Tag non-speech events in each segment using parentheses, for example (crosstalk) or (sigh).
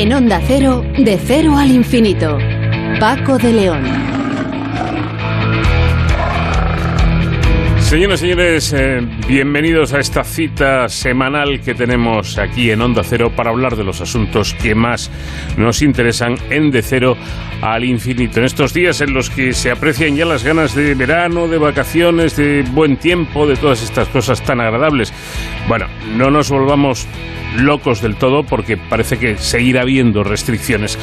En Onda Cero, de cero al infinito. Paco de León. Señoras y señores, eh, bienvenidos a esta cita semanal que tenemos aquí en Onda Cero para hablar de los asuntos que más nos interesan en De Cero al Infinito. En estos días en los que se aprecian ya las ganas de verano, de vacaciones, de buen tiempo, de todas estas cosas tan agradables. Bueno, no nos volvamos locos del todo porque parece que seguirá habiendo restricciones,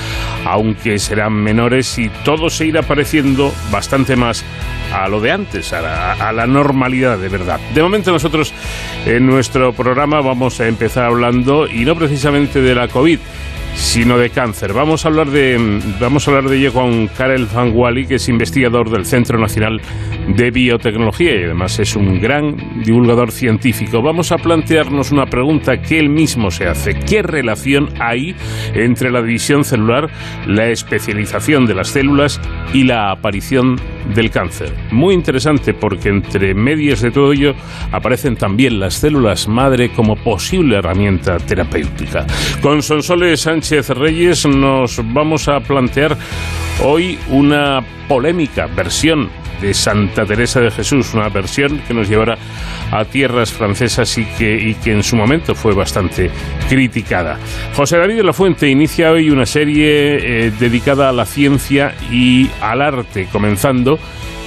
aunque serán menores y todo se irá pareciendo bastante más a lo de antes, a la, a la, normalidad de verdad. De momento nosotros en nuestro programa vamos a empezar hablando, y no precisamente de la COVID, sino de cáncer. Vamos a hablar de, vamos a hablar de ello con Karel Van Wally, que es investigador del Centro Nacional de Biotecnología y además es un gran divulgador científico. Vamos a plantearnos una pregunta que él mismo se hace. ¿Qué relación hay entre la división celular, la especialización de las células y la aparición del cáncer? Muy interesante porque entre medias de todo ello aparecen también las células madre como posible herramienta terapéutica. Con Sonsoles Sánchez Reyes nos vamos a plantear hoy una polémica versión de Santa Teresa de Jesús, una versión que nos llevará a tierras francesas y que, y que en su momento fue bastante criticada. José David de la Fuente inicia hoy una serie eh, dedicada a la ciencia y al arte, comenzando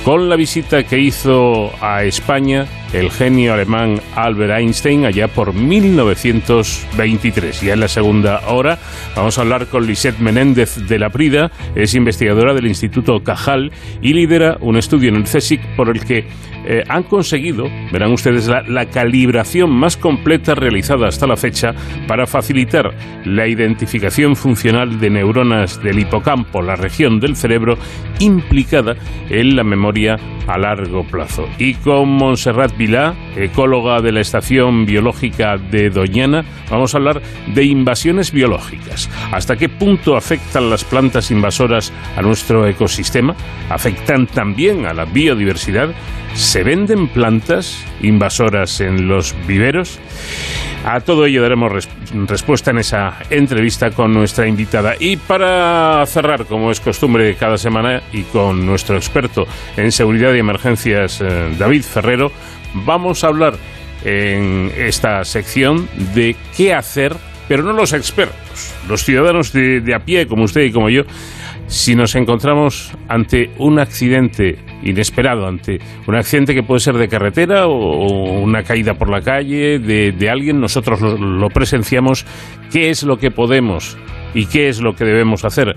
con la visita que hizo a España el genio alemán Albert Einstein allá por 1923. Ya en la segunda hora vamos a hablar con Lisette Menéndez de la Prida, es investigadora del Instituto Cajal y lidera un estudio en el CSIC por el que eh, han conseguido, verán ustedes, la, calibración más completa realizada hasta la fecha para facilitar la identificación funcional de neuronas del hipocampo, la región del cerebro implicada en la memoria a largo plazo. Y con Montserrat Vilá, ecóloga de la Estación Biológica de Doñana, vamos a hablar de invasiones biológicas. ¿Hasta qué punto afectan las plantas invasoras a nuestro ecosistema? ¿Afectan también a la biodiversidad? ¿Se venden plantas invasoras en los viveros? A todo ello daremos res respuesta en esa entrevista con nuestra invitada. Y para cerrar, como es costumbre cada semana, y con nuestro experto en seguridad y emergencias, eh, David Ferrero, vamos a hablar en esta sección de qué hacer, pero no los expertos, los ciudadanos de a pie, como usted y como yo, si nos encontramos ante un accidente inesperado, ante un accidente que puede ser de carretera o una caída por la calle de, de alguien, nosotros lo, lo, presenciamos, ¿qué es lo que podemos y qué es lo que debemos hacer?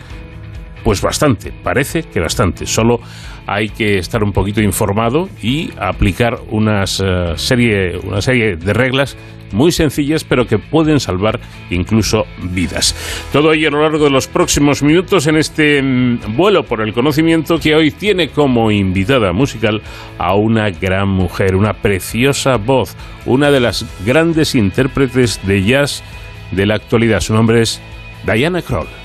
Pues bastante, parece que bastante, solo hay que estar un poquito informado y aplicar unas, uh, serie, una serie de reglas muy sencillas pero que pueden salvar incluso vidas. Todo ello a lo largo de los próximos minutos en este mm, vuelo por el conocimiento que hoy tiene como invitada musical a una gran mujer, una preciosa voz, una de las grandes intérpretes de jazz de la actualidad. Su nombre es Diana Kroll.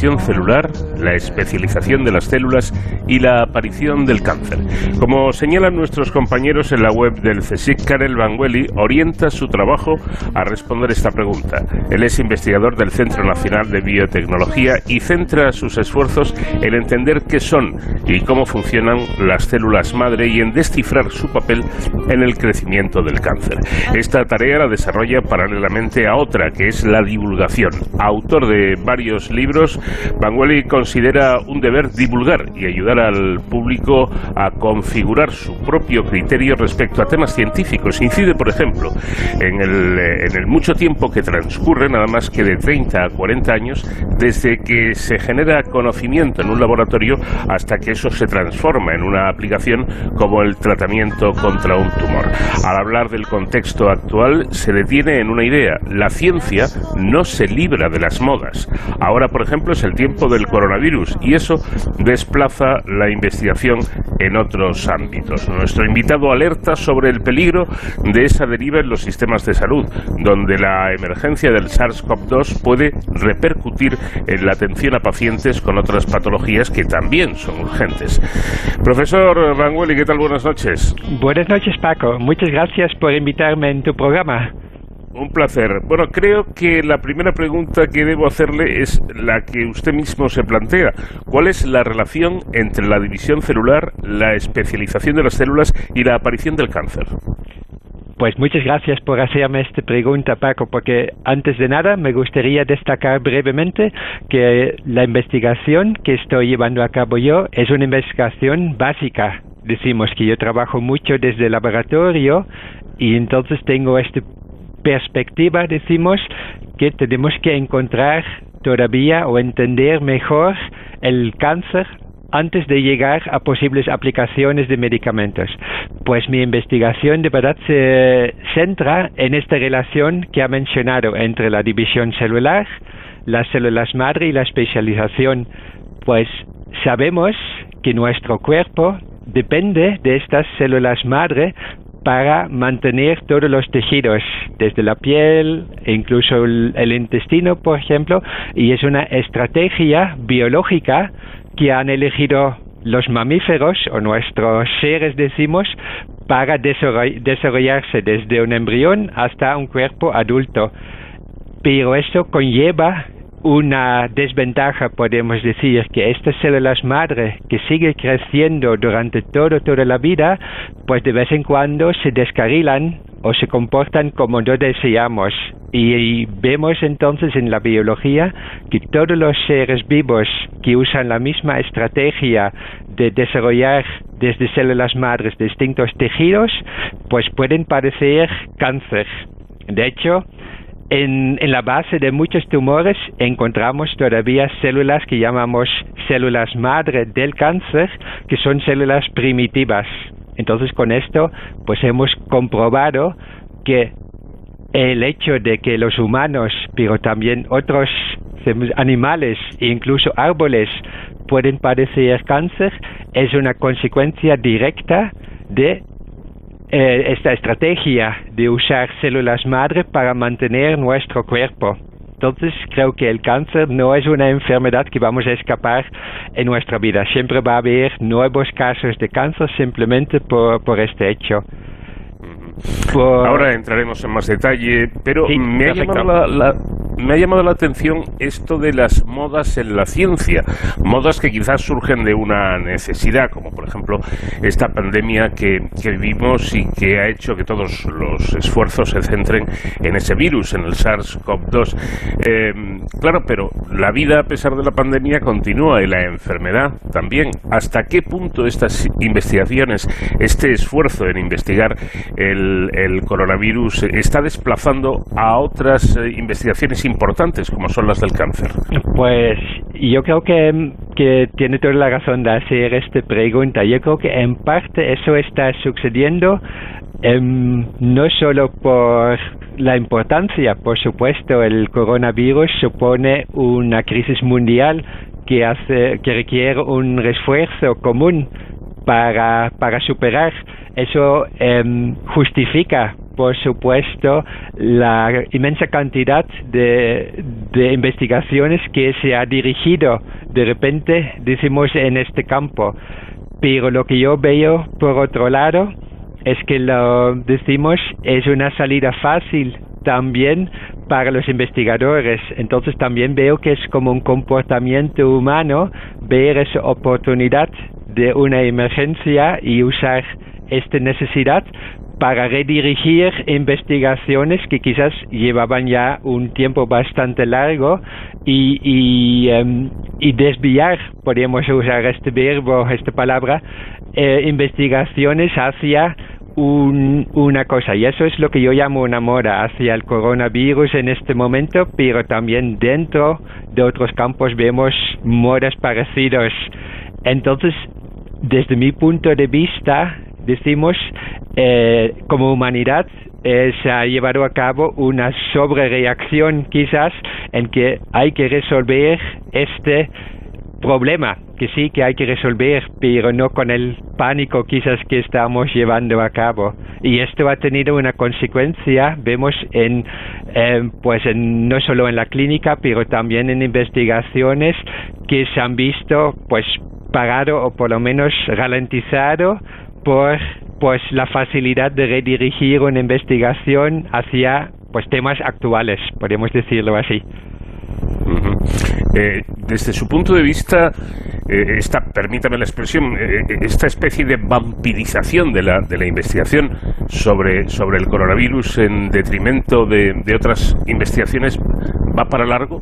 División celular, la especialización de las células y la aparición del cáncer? Como señalan nuestros compañeros en la web del CSIC, Karel Vangueli orienta su trabajo a responder esta pregunta. Él es investigador del Centro Nacional de Biotecnología y centra sus esfuerzos en entender qué son y cómo funcionan las células madre y en descifrar su papel en el crecimiento del cáncer. Esta tarea la desarrolla paralelamente a otra, que es la divulgación. Autor de varios libros, Vangueli considera un deber divulgar y ayudar al público a configurar su propio criterio respecto a temas científicos. Incide, por ejemplo, en el, eh, en el mucho tiempo que transcurre, nada más que de 30 a 40 años, desde que se genera conocimiento en un laboratorio hasta que eso se transforma en una aplicación como el tratamiento contra un tumor. Al hablar del contexto actual, se detiene en una idea. La ciencia no se libra de las modas. Ahora, por ejemplo, es el tiempo del coronavirus y eso desplaza la investigación en otros ámbitos. Nuestro invitado alerta sobre el peligro de esa deriva en los sistemas de salud, donde la emergencia del SARS-CoV-2 puede repercutir en la atención a pacientes con otras patologías que también son urgentes. Profesor Vangueli, ¿qué tal? Buenas noches. Buenas noches, Paco. Muchas gracias por invitarme en tu programa. Un placer. Bueno, creo que la primera pregunta que debo hacerle es la que usted mismo se plantea. ¿Cuál es la relación entre la división celular, la especialización de las células y la aparición del cáncer? Pues muchas gracias por hacerme esta pregunta, Paco, porque antes de nada me gustaría destacar brevemente que la investigación que estoy llevando a cabo yo es una investigación básica. Decimos que yo trabajo mucho desde el laboratorio y entonces tengo este perspectiva decimos que tenemos que encontrar todavía o entender mejor el cáncer antes de llegar a posibles aplicaciones de medicamentos. Pues mi investigación de verdad se centra en esta relación que ha mencionado entre la división celular, las células madre y la especialización. Pues sabemos que nuestro cuerpo depende de estas células madre para mantener todos los tejidos, desde la piel incluso el, el, intestino, por ejemplo, y es una estrategia biológica que han elegido los mamíferos o nuestros seres, decimos, para desarrollarse desde un embrión hasta un cuerpo adulto. Pero esto conlleva una desventaja, podemos decir, que estas células madre que sigue creciendo durante todo, toda la vida, pues de vez en cuando se descarrilan o se comportan como no deseamos. Y, vemos entonces en la biología que todos los seres vivos que usan la misma estrategia de desarrollar desde células madres distintos tejidos, pues pueden padecer cáncer. De hecho, en, en, la base de muchos tumores encontramos todavía células que llamamos células madre del cáncer, que son células primitivas. Entonces con esto pues hemos comprobado que el hecho de que los humanos, pero también otros animales e incluso árboles pueden padecer cáncer es una consecuencia directa de eh, esta estrategia de usar células madre para mantener nuestro cuerpo. Entonces creo que el cáncer no es una enfermedad que vamos a escapar en nuestra vida. Siempre va a haber nuevos casos de cáncer simplemente por, por este hecho. Ahora entraremos en más detalle, pero Sí, me, ha llamado la, la- me ha llamado la atención esto de las modas en la ciencia, modas que quizás surgen de una necesidad, como por ejemplo esta pandemia que, que vivimos y que ha hecho que todos los esfuerzos se centren en ese virus, en el SARS-CoV-2. Eh, claro, pero la vida a pesar de la pandemia continúa y la enfermedad también. ¿Hasta qué punto estas investigaciones, este esfuerzo en investigar el, el coronavirus está desplazando a otras eh, investigaciones importantes como son las del cáncer? Pues yo creo que, tiene toda la razón de hacer esta pregunta. Yo creo que en parte eso está sucediendo em, no solo por la importancia, por supuesto, el coronavirus supone una crisis mundial que hace que requiere un esfuerzo común para, para superar. Eso em, justifica, por supuesto, la inmensa cantidad de, de investigaciones que se ha dirigido de repente, decimos, en este campo. Pero lo que yo veo, por otro lado, es que lo decimos es una salida fácil también para los investigadores. Entonces también veo que es como un comportamiento humano ver esa oportunidad de una emergencia y usar esta necesidad para redirigir investigaciones que quizás llevaban ya un tiempo bastante largo y, y, em, y desviar, podríamos usar este verbo, esta palabra, eh, investigaciones hacia un, una cosa, y eso es lo que yo llamo una moda hacia el coronavirus en este momento, pero también dentro de otros campos vemos modas parecidos. Entonces, desde mi punto de vista, decimos, eh, como humanidad, eh, se ha llevado a cabo una sobrereacción quizás en que hay que resolver este problema que sí que hay que resolver, pero no con el pánico quizás que estamos llevando a cabo. Y esto ha tenido una consecuencia, vemos en, eh, pues en, no solo en la clínica, pero también en investigaciones que se han visto, pues parado o por lo menos ralentizado por pues la facilidad de redirigir una investigación hacia pues temas actuales, podemos decirlo así. Eh, desde su punto de vista, eh, esta, permítame la expresión, eh, esta especie de vampirización de la, de la investigación sobre, sobre el coronavirus en detrimento de, de otras investigaciones, ¿va para largo?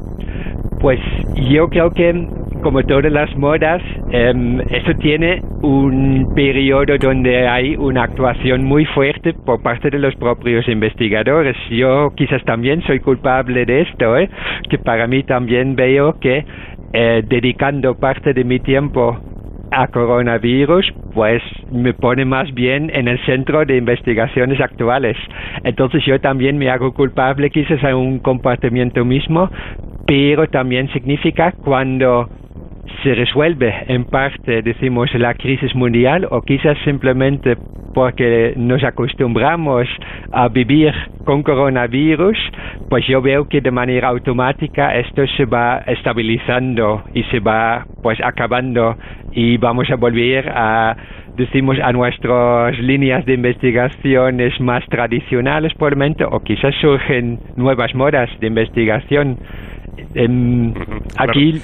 Pues yo creo que como todas las modas, em, eso tiene un periodo donde hay una actuación muy fuerte por parte de los propios investigadores. Yo quizás también soy culpable de esto, ¿eh? que para mí también veo que eh, dedicando parte de mi tiempo a coronavirus, pues me pone más bien en el centro de investigaciones actuales. Entonces yo también me hago culpable quizás a un comportamiento mismo, pero también significa cuando se resuelve en parte, decimos, la crisis mundial o quizás simplemente porque nos acostumbramos a vivir con coronavirus, pues yo veo que de manera automática esto se va estabilizando y se va pues acabando y vamos a volver a decimos a nuestras líneas de investigaciones más tradicionales por el momento o quizás surgen nuevas modas de investigación. En, aquí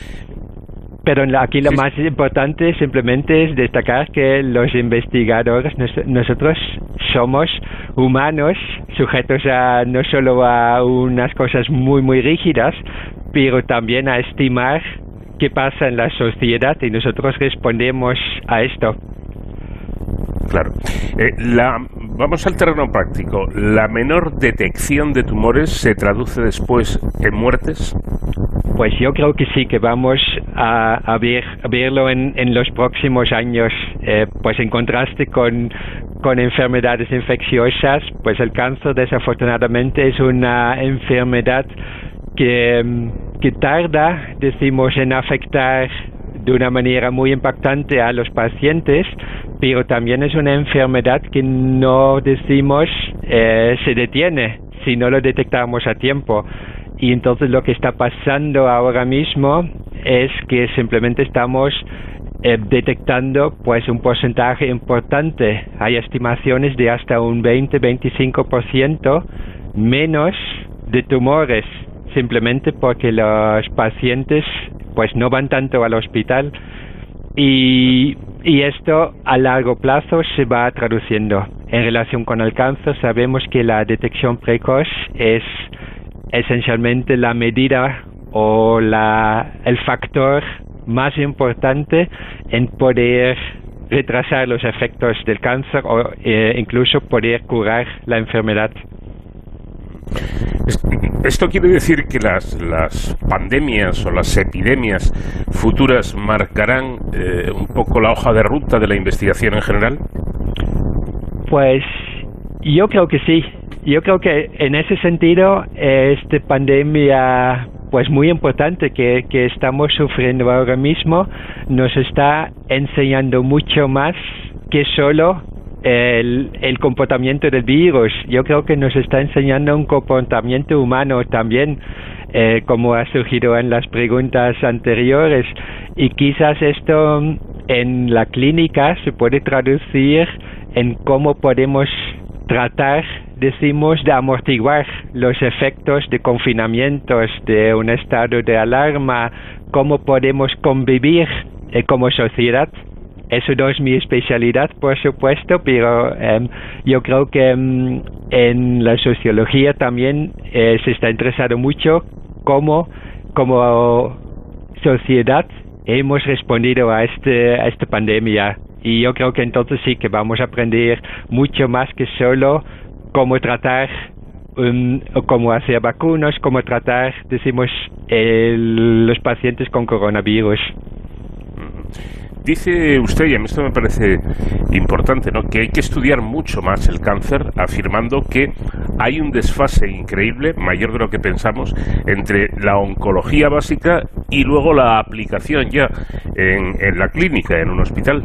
pero aquí lo más importante simplemente es destacar que los investigadores, nosotros somos humanos, sujetos a no solo a unas cosas muy, muy rígidas, pero también a estimar qué pasa en la sociedad y nosotros respondemos a esto. Claro. Eh, vamos al terreno práctico. ¿La menor detección de tumores se traduce después en muertes? Pues yo creo que sí, que vamos a, ver, verlo en, los próximos años. Eh, pues en contraste con, con enfermedades infecciosas, pues el cáncer desafortunadamente es una enfermedad que, que tarda, decimos, en afectar de una manera muy impactante a los pacientes, pero también es una enfermedad que no decimos eh, se detiene si no lo detectamos a tiempo. Y entonces lo que está pasando ahora mismo es que simplemente estamos eh, detectando pues un porcentaje importante. Hay estimaciones de hasta un 20-25% menos de tumores simplemente porque los pacientes pues no van tanto al hospital y, y esto a largo plazo se va traduciendo. En relación con el cáncer sabemos que la detección precoz es esencialmente la medida o la, el factor más importante en poder retrasar los efectos del cáncer o eh, incluso poder curar la enfermedad. Esto quiere decir que las, las pandemias o las epidemias futuras marcarán eh, un poco la hoja de ruta de la investigación en general. Pues yo creo que sí. Yo creo que en ese sentido esta pandemia pues muy importante que, que estamos sufriendo ahora mismo nos está enseñando mucho más que solo el, comportamiento del virus. Yo creo que nos está enseñando un comportamiento humano también, eh, como ha surgido en las preguntas anteriores. Y quizás esto en la clínica se puede traducir en cómo podemos tratar, decimos, de amortiguar los efectos de confinamientos, de un estado de alarma, cómo podemos convivir eh, como sociedad eso no es mi especialidad, por supuesto, pero em, yo creo que em, en la sociología también eh, se está interesado mucho cómo como sociedad hemos respondido a, este, a esta pandemia. Y yo creo que entonces sí que vamos a aprender mucho más que solo cómo tratar um, cómo hacer vacunas, cómo tratar, decimos, los pacientes con coronavirus. Dice usted, y a mí esto me parece importante, ¿no? que hay que estudiar mucho más el cáncer, afirmando que hay un desfase increíble, mayor de lo que pensamos, entre la oncología básica y luego la aplicación ya en, en la clínica, en un hospital.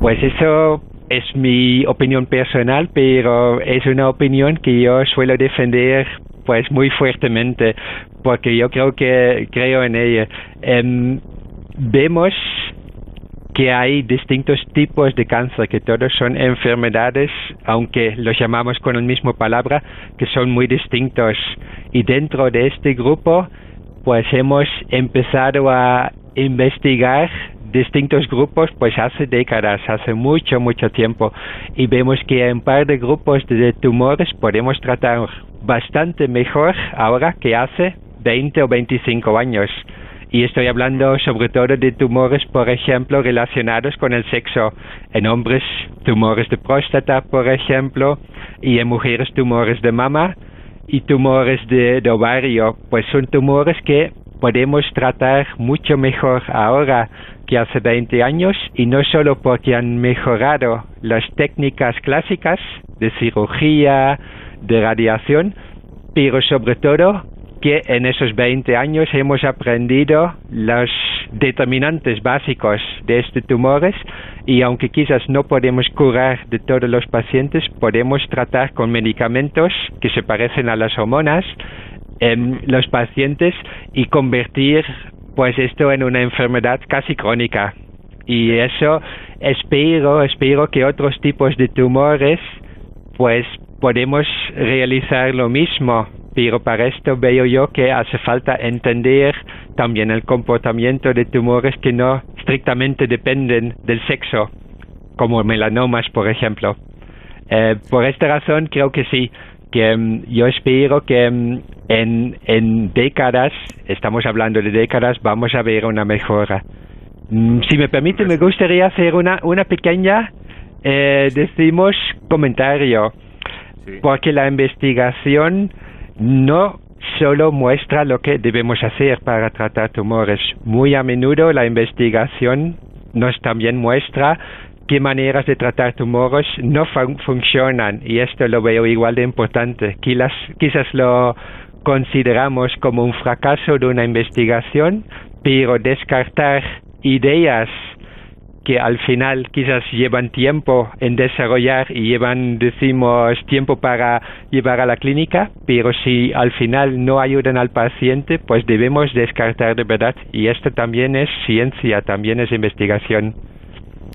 Pues eso es mi opinión personal, pero es una opinión que yo suelo defender pues muy fuertemente porque yo creo que creo en ella. Em, vemos que hay distintos tipos de cáncer, que todos son enfermedades, aunque los llamamos con la misma palabra, que son muy distintos. Y dentro de este grupo, pues hemos empezado a investigar distintos grupos pues hace décadas, hace mucho, mucho tiempo y vemos que en par de grupos de tumores podemos tratar bastante mejor ahora que hace 20 o 25 años y estoy hablando sobre todo de tumores, por ejemplo, relacionados con el sexo. En hombres, tumores de próstata, por ejemplo, y en mujeres, tumores de mama y tumores de, ovario. Pues son tumores que podemos tratar mucho mejor ahora que hace 20 años y no solo porque han mejorado las técnicas clásicas de cirugía, de radiación, pero sobre todo que en esos 20 años hemos aprendido los determinantes básicos de estos tumores y aunque quizás no podemos curar de todos los pacientes, podemos tratar con medicamentos que se parecen a las hormonas en los pacientes y convertir pues esto en una enfermedad casi crónica. Y eso espero, espero que otros tipos de tumores pues podemos realizar lo mismo pero para esto veo yo que hace falta entender también el comportamiento de tumores que no estrictamente dependen del sexo, como melanomas, por ejemplo. Eh, por esta razón creo que sí, que mm, yo espero que mm, en, en décadas, estamos hablando de décadas, vamos a ver una mejora. Mm, si me permite, me gustaría hacer una, una pequeña, eh, decimos, comentario, porque la investigación no solo muestra lo que debemos hacer para tratar tumores. Muy a menudo la investigación nos también muestra qué maneras de tratar tumores no funcionan y esto lo veo igual de importante. Quizás, quizás lo consideramos como un fracaso de una investigación, pero descartar ideas que al final quizás llevan tiempo en desarrollar y llevan, decimos, tiempo para llevar a la clínica, pero si al final no ayudan al paciente, pues debemos descartar de verdad. Y esto también es ciencia, también es investigación.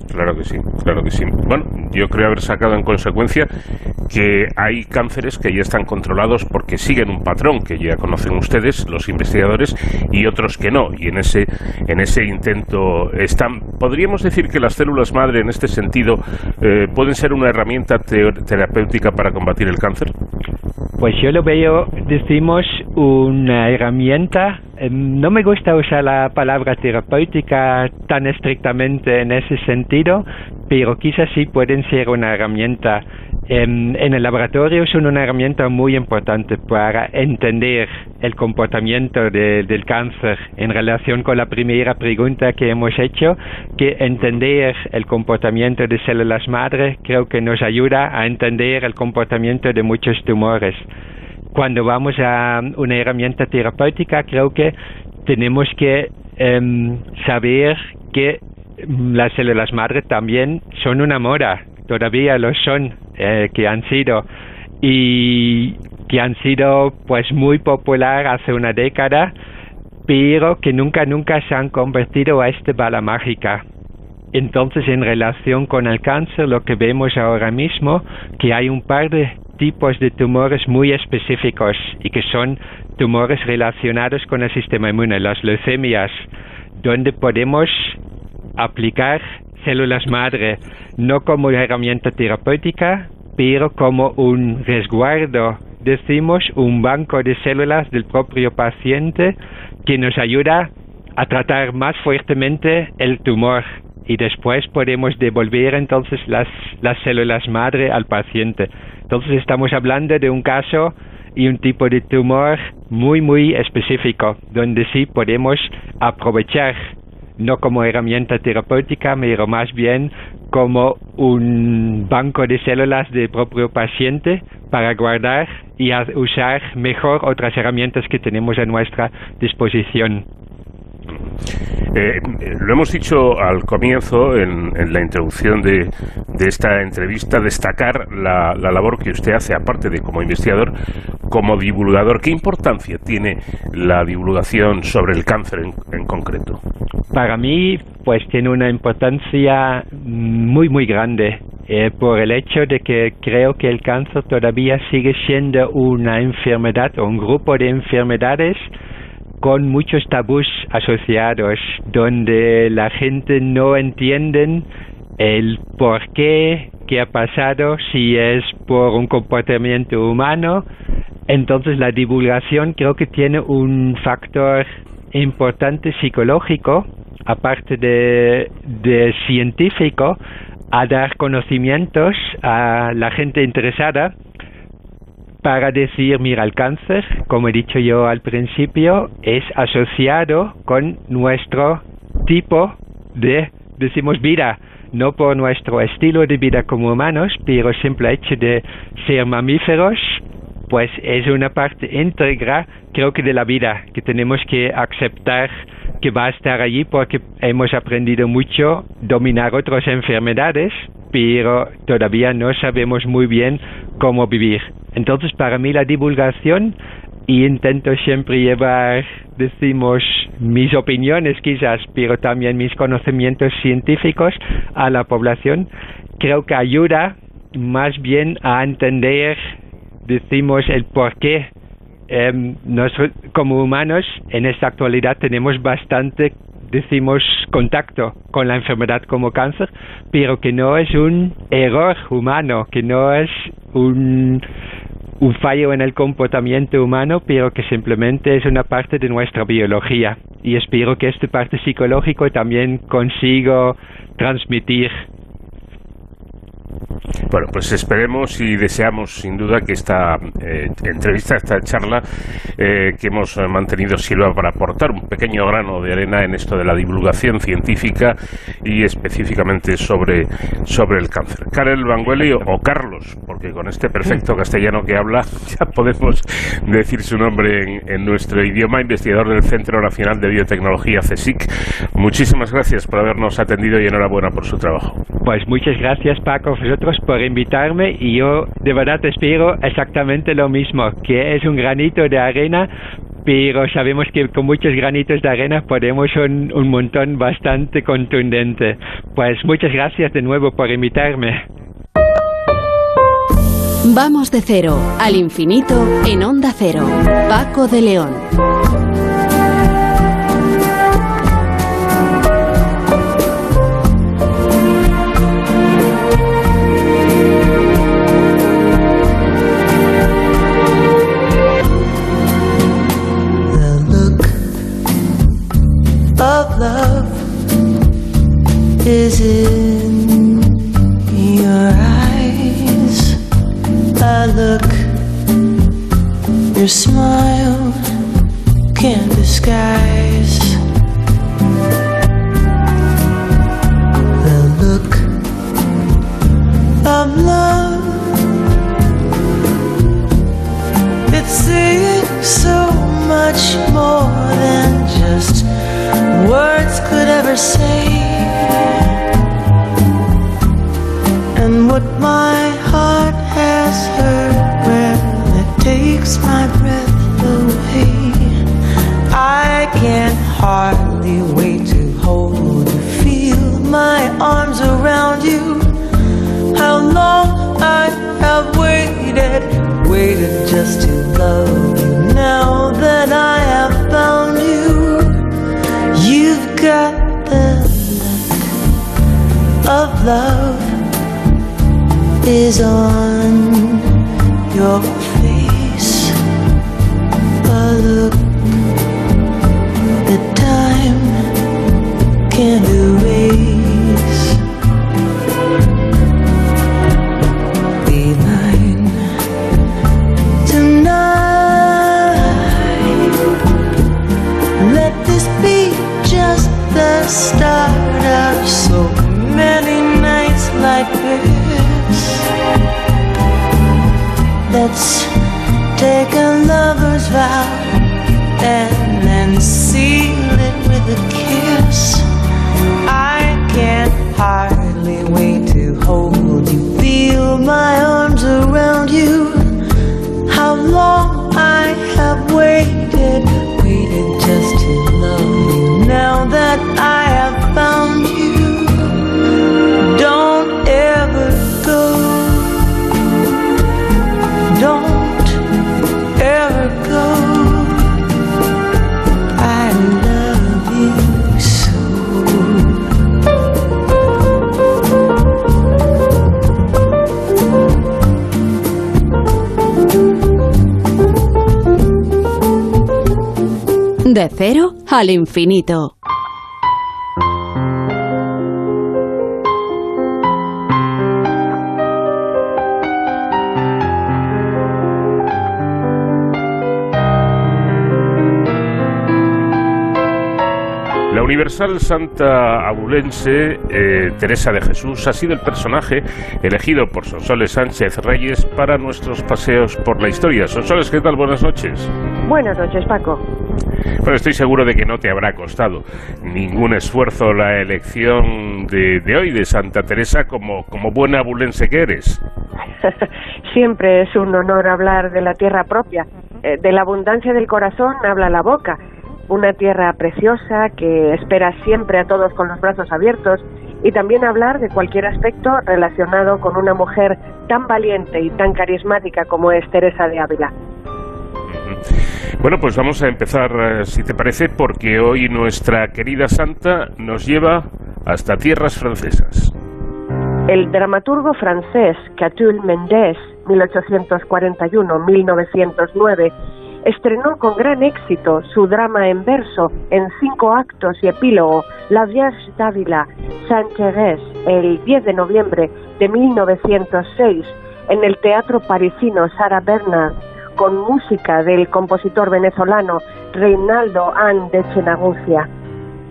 Claro que sí, claro que sí. Bueno, yo creo haber sacado en consecuencia que hay cánceres que ya están controlados porque siguen un patrón que ya conocen ustedes, los investigadores, y otros que no. Y en ese, en ese intento están. ¿Podríamos decir que las células madre en este sentido eh, pueden ser una herramienta terapéutica para combatir el cáncer? Pues yo lo veo, decimos, una herramienta. Eh, no me gusta usar la palabra terapéutica tan estrictamente en ese sentido, pero quizás sí pueden ser una herramienta. en, en, el laboratorio son una herramienta muy importante para entender el comportamiento de, del cáncer en relación con la primera pregunta que hemos hecho, que entender el comportamiento de células madre creo que nos ayuda a entender el comportamiento de muchos tumores. Cuando vamos a una herramienta terapéutica creo que tenemos que eh, saber que las células madre también son una mora, todavía lo son, eh, que han sido y que han sido pues muy popular hace una década, pero que nunca nunca se han convertido a esta bala mágica. Entonces, en relación con el cáncer, lo que vemos ahora mismo, que hay un par de tipos de tumores muy específicos y que son tumores relacionados con el sistema inmune, las leucemias, donde podemos aplicar células madre no como herramienta terapéutica, pero como un resguardo, decimos, un banco de células del propio paciente que nos ayuda a tratar más fuertemente el tumor y después podemos devolver entonces las, las células madre al paciente. Entonces estamos hablando de un caso y un tipo de tumor muy muy específico donde sí podemos aprovechar no como herramienta terapéutica, pero más bien como un banco de células del propio paciente para guardar y usar mejor otras herramientas que tenemos a nuestra disposición. Eh, lo hemos dicho al comienzo, en, la introducción de, esta entrevista, destacar la, labor que usted hace, aparte de como investigador, como divulgador. ¿Qué importancia tiene la divulgación sobre el cáncer en, concreto? Para mí, pues tiene una importancia muy, muy grande. Eh, por el hecho de que creo que el cáncer todavía sigue siendo una enfermedad o un grupo de enfermedades con muchos tabús asociados, donde la gente no entiende el por qué, qué ha pasado, si es por un comportamiento humano. Entonces la divulgación creo que tiene un factor importante psicológico, aparte de científico, a dar conocimientos a la gente interesada para decir, mira, el cáncer, como he dicho yo al principio, es asociado con nuestro tipo de, decimos, vida, no por nuestro estilo de vida como humanos, pero simple hecho de ser mamíferos, pues es una parte íntegra, creo que de la vida, que tenemos que aceptar que va a estar allí porque hemos aprendido mucho dominar otras enfermedades, pero todavía no sabemos muy bien cómo vivir. Entonces, para mí la divulgación, y intento siempre llevar, decimos, mis opiniones quizás, pero también mis conocimientos científicos a la población, creo que ayuda más bien a entender, decimos, el por qué eh, nosotros como humanos en esta actualidad tenemos bastante decimos contacto con la enfermedad como cáncer, pero que no es un error humano, que no es un, fallo en el comportamiento humano, pero que simplemente es una parte de nuestra biología. Y espero que esta parte psicológica también consigo transmitir bueno, pues esperemos y deseamos sin duda que esta eh, entrevista, esta charla eh, que hemos mantenido sirva para aportar un pequeño grano de arena en esto de la divulgación científica y específicamente sobre, sobre el cáncer. Karel Vangueli o Carlos, porque con este perfecto castellano que habla (laughs) ya podemos decir su nombre en, en nuestro idioma, investigador del Centro Nacional de Biotecnología CSIC. Muchísimas gracias por habernos atendido y enhorabuena por su trabajo. Pues muchas gracias Paco vosotros por invitarme y yo de verdad espero exactamente lo mismo, que es un granito de arena, pero sabemos que con muchos granitos de arena podemos un, un montón bastante contundente. Pues muchas gracias de nuevo por invitarme. Vamos de cero al infinito en onda cero. Paco de León. Is in your eyes. I look, your smile can't disguise. Al infinito. La universal santa abulense eh, Teresa de Jesús ha sido el personaje elegido por Sonsoles Sánchez Reyes para nuestros paseos por la historia. Sonsoles, ¿qué tal? Buenas noches. Buenas noches, Paco. Estoy seguro de que no te habrá costado ningún esfuerzo la elección de, de hoy de Santa Teresa como, como buena abulense que eres. (laughs) Siempre es un honor hablar de la tierra propia. Eh, de la abundancia del corazón habla la boca. Una tierra preciosa que espera siempre a todos con los brazos abiertos y también hablar de cualquier aspecto relacionado con una mujer tan valiente y tan carismática como es Teresa de Ávila. Bueno, pues vamos a empezar, eh, si te parece, porque hoy nuestra querida santa nos lleva hasta tierras francesas. El dramaturgo francés Catulle Mendes, 1841-1909, estrenó con gran éxito su drama en verso en cinco actos y epílogo La Vierge d'Ávila, Saint-Thérèse, el 10 de noviembre de 1906 en el teatro parisino Sara Bernard con música del compositor venezolano Reinaldo Ann de Chenagucia.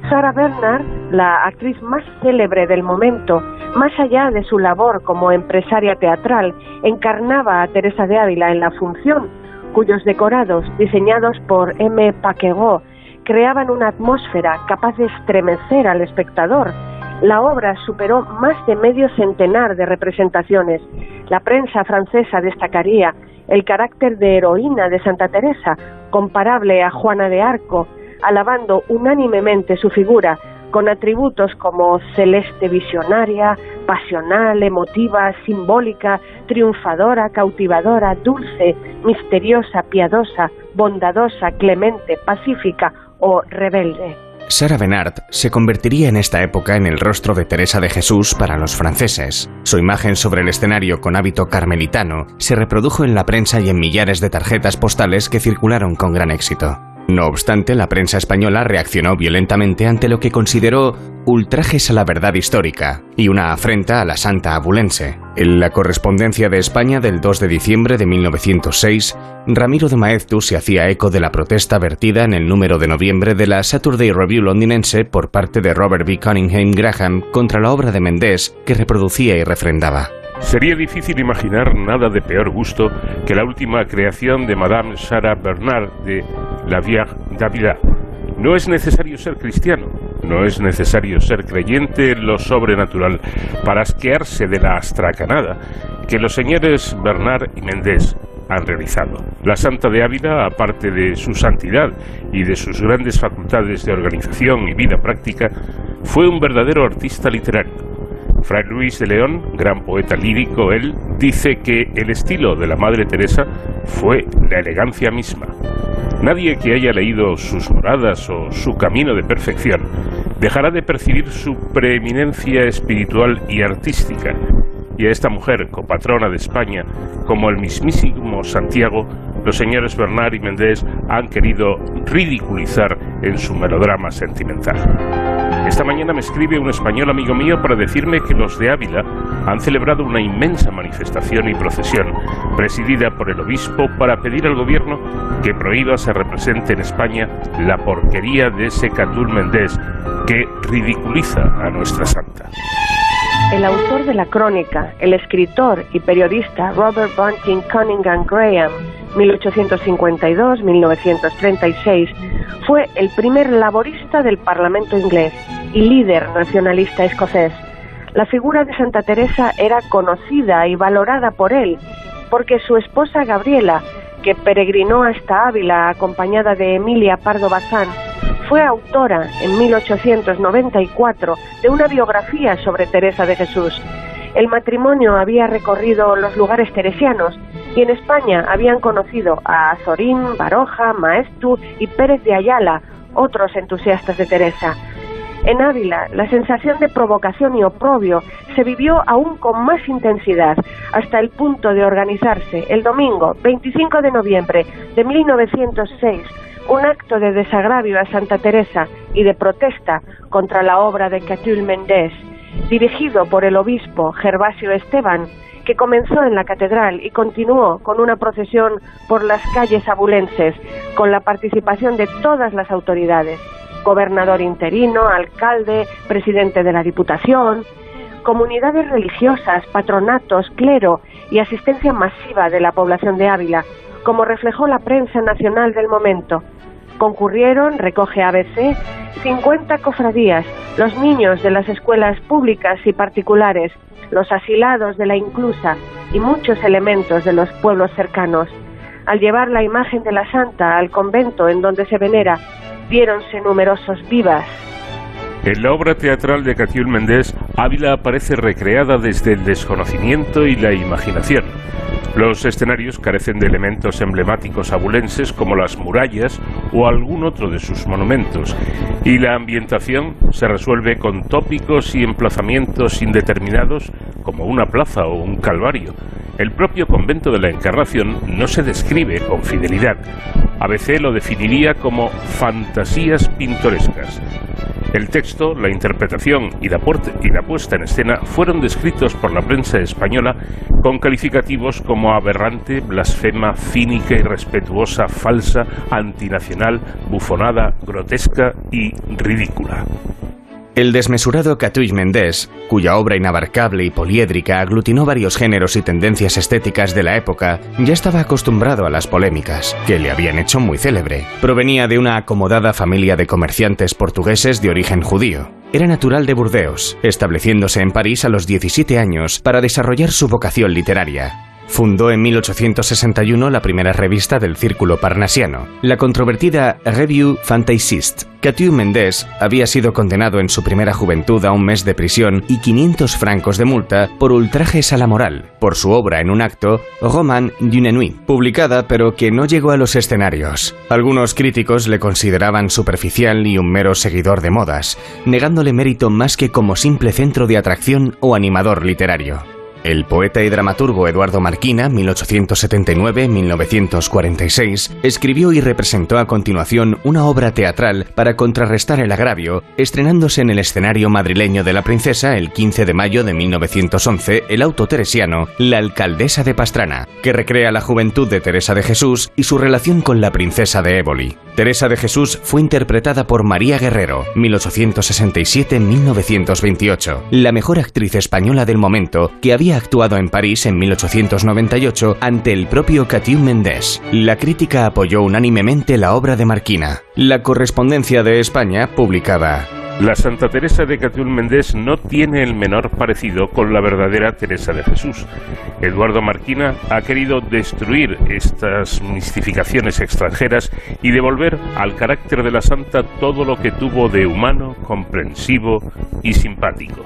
Sara Bernard, la actriz más célebre del momento, más allá de su labor como empresaria teatral, encarnaba a Teresa de Ávila en la función, cuyos decorados, diseñados por M. Paquegó, creaban una atmósfera capaz de estremecer al espectador. La obra superó más de medio centenar de representaciones. La prensa francesa destacaría el carácter de heroína de Santa Teresa, comparable a Juana de Arco, alabando unánimemente su figura, con atributos como celeste visionaria, pasional, emotiva, simbólica, triunfadora, cautivadora, dulce, misteriosa, piadosa, bondadosa, clemente, pacífica o rebelde. Sara Bernard se convertiría en esta época en el rostro de Teresa de Jesús para los franceses. Su imagen sobre el escenario con hábito carmelitano se reprodujo en la prensa y en millares de tarjetas postales que circularon con gran éxito. No obstante, la prensa española reaccionó violentamente ante lo que consideró ultrajes a la verdad histórica y una afrenta a la santa abulense. En la correspondencia de España del 2 de diciembre de 1906, Ramiro de Maeztu se hacía eco de la protesta vertida en el número de noviembre de la Saturday Review londinense por parte de Robert B. Cunningham Graham contra la obra de Mendés que reproducía y refrendaba. Sería difícil imaginar nada de peor gusto que la última creación de Madame Sarah Bernard de La Vierge d'Avila. No es necesario ser cristiano, no es necesario ser creyente en lo sobrenatural para asquearse de la astracanada que los señores Bernard y Mendés han realizado. La Santa de Ávila, aparte de su santidad y de sus grandes facultades de organización y vida práctica, fue un verdadero artista literario Fray Luis de León, gran poeta lírico, él dice que el estilo de la Madre Teresa fue la elegancia misma. Nadie que haya leído sus moradas o su camino de perfección dejará de percibir su preeminencia espiritual y artística. Y a esta mujer, copatrona de España, como el mismísimo Santiago, los señores Bernard y Mendés han querido ridiculizar en su melodrama sentimental. Esta mañana me escribe un español amigo mío para decirme que los de Ávila han celebrado una inmensa manifestación y procesión presidida por el obispo para pedir al gobierno que prohíba se represente en España la porquería de ese Catul Mendés que ridiculiza a nuestra santa. El autor de la crónica, el escritor y periodista Robert Bunting Cunningham Graham, 1852-1936, fue el primer laborista del Parlamento inglés y líder nacionalista escocés. La figura de Santa Teresa era conocida y valorada por él, porque su esposa Gabriela, que peregrinó hasta Ávila acompañada de Emilia Pardo Bazán, fue autora en 1894 de una biografía sobre Teresa de Jesús. El matrimonio había recorrido los lugares teresianos y en España habían conocido a Azorín, Baroja, Maestu y Pérez de Ayala, otros entusiastas de Teresa. En Ávila, la sensación de provocación y oprobio se vivió aún con más intensidad, hasta el punto de organizarse el domingo 25 de noviembre de 1906 un acto de desagravio a Santa Teresa y de protesta contra la obra de Catul Mendés, dirigido por el obispo Gervasio Esteban, que comenzó en la catedral y continuó con una procesión por las calles abulenses, con la participación de todas las autoridades, gobernador interino, alcalde, presidente de la Diputación, comunidades religiosas, patronatos, clero y asistencia masiva de la población de Ávila, como reflejó la prensa nacional del momento. Concurrieron, recoge ABC, 50 cofradías, los niños de las escuelas públicas y particulares, los asilados de la inclusa y muchos elementos de los pueblos cercanos. Al llevar la imagen de la santa al convento en donde se venera, viéronse numerosos vivas. En la obra teatral de Catiul Mendés, Ávila aparece recreada desde el desconocimiento y la imaginación. Los escenarios carecen de elementos emblemáticos abulenses como las murallas o algún otro de sus monumentos, y la ambientación se resuelve con tópicos y emplazamientos indeterminados como una plaza o un calvario. El propio convento de la Encarnación no se describe con fidelidad. ABC lo definiría como fantasías pintorescas. El texto, la interpretación y la, y la, puesta en escena fueron descritos por la prensa española con calificativos como aberrante, blasfema, cínica, irrespetuosa, falsa, antinacional, bufonada, grotesca y ridícula. El desmesurado Catuix Mendés, cuya obra inabarcable y poliédrica aglutinó varios géneros y tendencias estéticas de la época, ya estaba acostumbrado a las polémicas, que le habían hecho muy célebre. Provenía de una acomodada familia de comerciantes portugueses de origen judío. Era natural de Burdeos, estableciéndose en París a los 17 años para desarrollar su vocación literaria. Fundó en 1861 la primera revista del círculo parnasiano, la controvertida Revue Fantaisiste. Catu Mendés había sido condenado en su primera juventud a un mes de prisión y 500 francos de multa por ultrajes a la moral, por su obra en un acto, Roman d'une nuit, publicada pero que no llegó a los escenarios. Algunos críticos le consideraban superficial y un mero seguidor de modas, negándole mérito más que como simple centro de atracción o animador literario. El poeta y dramaturgo Eduardo Marquina, 1879-1946, escribió y representó a continuación una obra teatral para contrarrestar el agravio, estrenándose en el escenario madrileño de la princesa el 15 de mayo de 1911 el auto teresiano La alcaldesa de Pastrana, que recrea la juventud de Teresa de Jesús y su relación con la princesa de Éboli. Teresa de Jesús fue interpretada por María Guerrero, 1867-1928, la mejor actriz española del momento que había actuado en París en 1898 ante el propio Catiú Mendés. La crítica apoyó unánimemente la obra de Marquina. La correspondencia de España publicaba la Santa Teresa de Catiún Mendés no tiene el menor parecido con la verdadera Teresa de Jesús. Eduardo Marquina ha querido destruir estas mistificaciones extranjeras y devolver al carácter de la santa todo lo que tuvo de humano, comprensivo y simpático.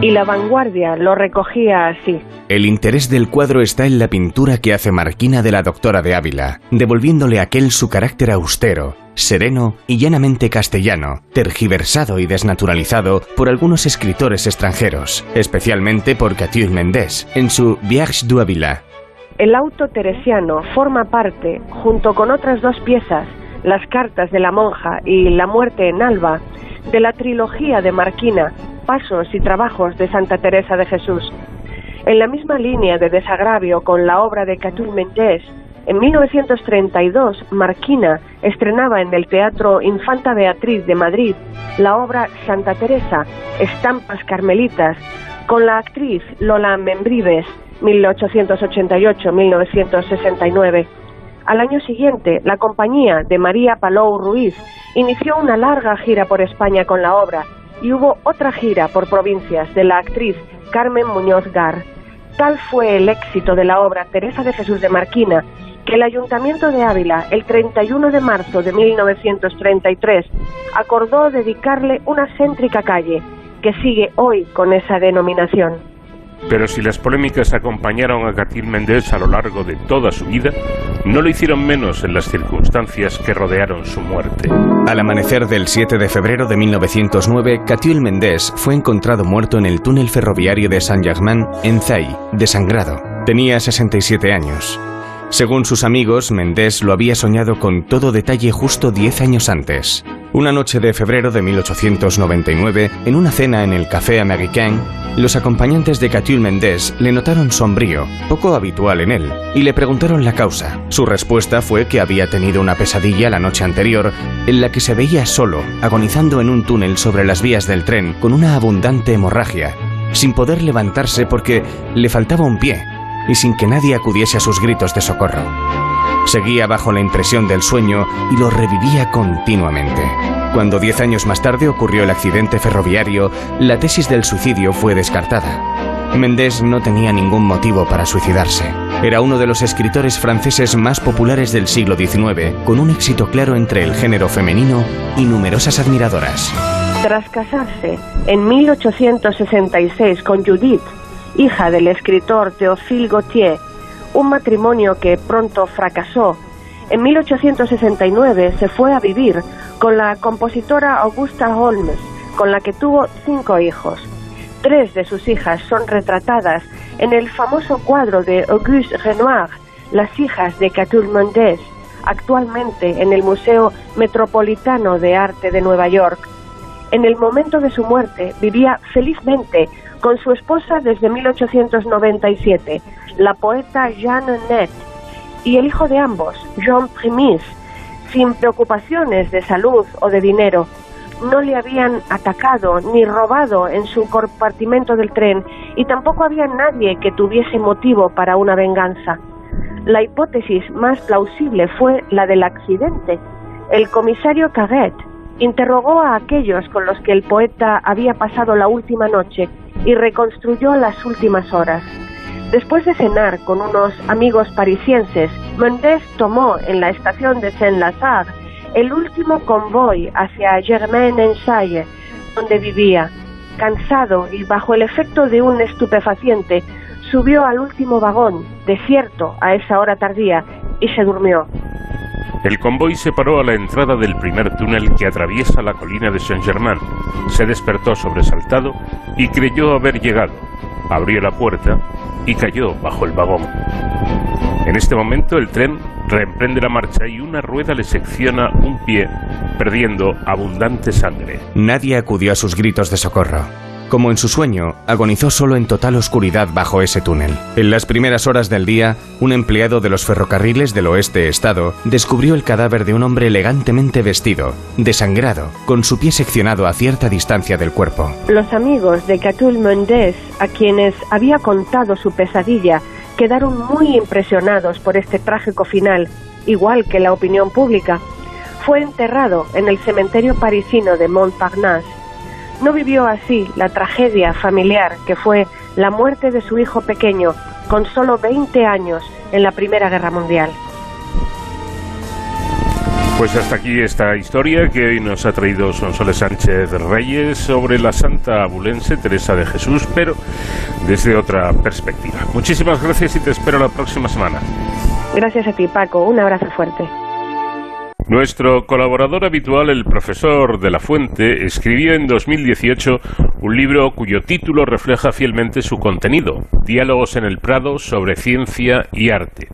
Y la vanguardia lo recogía así. El interés del cuadro está en la pintura que hace Marquina de la doctora de Ávila, devolviéndole aquel su carácter austero, sereno y llanamente castellano, tergiversado y desnaturalizado por algunos escritores extranjeros, especialmente por Catius Mendés, en su Viaje du Ávila. El auto teresiano forma parte, junto con otras dos piezas, las cartas de la monja y la muerte en alba, de la trilogía de Marquina, Pasos y Trabajos de Santa Teresa de Jesús. En la misma línea de desagravio con la obra de Catull Mendés, en 1932 Marquina estrenaba en el Teatro Infanta Beatriz de Madrid la obra Santa Teresa, Estampas Carmelitas, con la actriz Lola Membrives, 1888-1969. Al año siguiente, la compañía de María Palou Ruiz inició una larga gira por España con la obra y hubo otra gira por provincias de la actriz Carmen Muñoz Gar. Tal fue el éxito de la obra Teresa de Jesús de Marquina que el Ayuntamiento de Ávila, el 31 de marzo de 1933, acordó dedicarle una céntrica calle, que sigue hoy con esa denominación. Pero si las polémicas acompañaron a Catil Méndez a lo largo de toda su vida, no lo hicieron menos en las circunstancias que rodearon su muerte. Al amanecer del 7 de febrero de 1909, Catiul Mendés fue encontrado muerto en el túnel ferroviario de Saint-Germain, en Zay, desangrado. Tenía 67 años. Según sus amigos, Mendés lo había soñado con todo detalle justo 10 años antes. Una noche de febrero de 1899, en una cena en el Café Américain, los acompañantes de Catulle Mendés le notaron sombrío, poco habitual en él, y le preguntaron la causa. Su respuesta fue que había tenido una pesadilla la noche anterior en la que se veía solo, agonizando en un túnel sobre las vías del tren con una abundante hemorragia, sin poder levantarse porque le faltaba un pie y sin que nadie acudiese a sus gritos de socorro. Seguía bajo la impresión del sueño y lo revivía continuamente. Cuando diez años más tarde ocurrió el accidente ferroviario, la tesis del suicidio fue descartada. Mendés no tenía ningún motivo para suicidarse. Era uno de los escritores franceses más populares del siglo XIX, con un éxito claro entre el género femenino y numerosas admiradoras. Tras casarse en 1866 con Judith, hija del escritor Théophile Gautier, un matrimonio que pronto fracasó. En 1869 se fue a vivir con la compositora Augusta Holmes, con la que tuvo cinco hijos. Tres de sus hijas son retratadas en el famoso cuadro de Auguste Renoir, Las hijas de Catulle actualmente en el Museo Metropolitano de Arte de Nueva York. En el momento de su muerte vivía felizmente con su esposa desde 1897, la poeta Jeanne Net, y el hijo de ambos, Jean Primis, sin preocupaciones de salud o de dinero. No le habían atacado ni robado en su compartimento del tren y tampoco había nadie que tuviese motivo para una venganza. La hipótesis más plausible fue la del accidente. El comisario Caguet interrogó a aquellos con los que el poeta había pasado la última noche y reconstruyó las últimas horas. Después de cenar con unos amigos parisienses, Mendes tomó en la estación de Saint-Lazare el último convoy hacia Germain-en-Chaille, donde vivía. Cansado y bajo el efecto de un estupefaciente, subió al último vagón, desierto a esa hora tardía, y se durmió. El convoy se paró a la entrada del primer túnel que atraviesa la colina de Saint-Germain. Se despertó sobresaltado y creyó haber llegado. abrió la puerta y cayó bajo el vagón. En este momento el tren reemprende la marcha y una rueda le secciona un pie, perdiendo abundante sangre. Nadie acudió a sus gritos de socorro. Como en su sueño, agonizó solo en total oscuridad bajo ese túnel. En las primeras horas del día, un empleado de los ferrocarriles del oeste estado descubrió el cadáver de un hombre elegantemente vestido, desangrado, con su pie seccionado a cierta distancia del cuerpo. Los amigos de Catul Mendes, a quienes había contado su pesadilla, quedaron muy impresionados por este trágico final, igual que la opinión pública. Fue enterrado en el cementerio parisino de Montparnasse no vivió así la tragedia familiar que fue la muerte de su hijo pequeño con solo 20 años en la Primera Guerra Mundial. Pues hasta aquí esta historia que hoy nos ha traído Sonsoles Sánchez Reyes sobre la santa abulense Teresa de Jesús, pero desde otra perspectiva. Muchísimas gracias y te espero la próxima semana. Gracias a ti, Paco. Un abrazo fuerte. Nuestro colaborador habitual, el profesor de la Fuente, escribió en 2018 un libro cuyo título refleja fielmente su contenido, Diálogos en el Prado sobre ciencia y arte.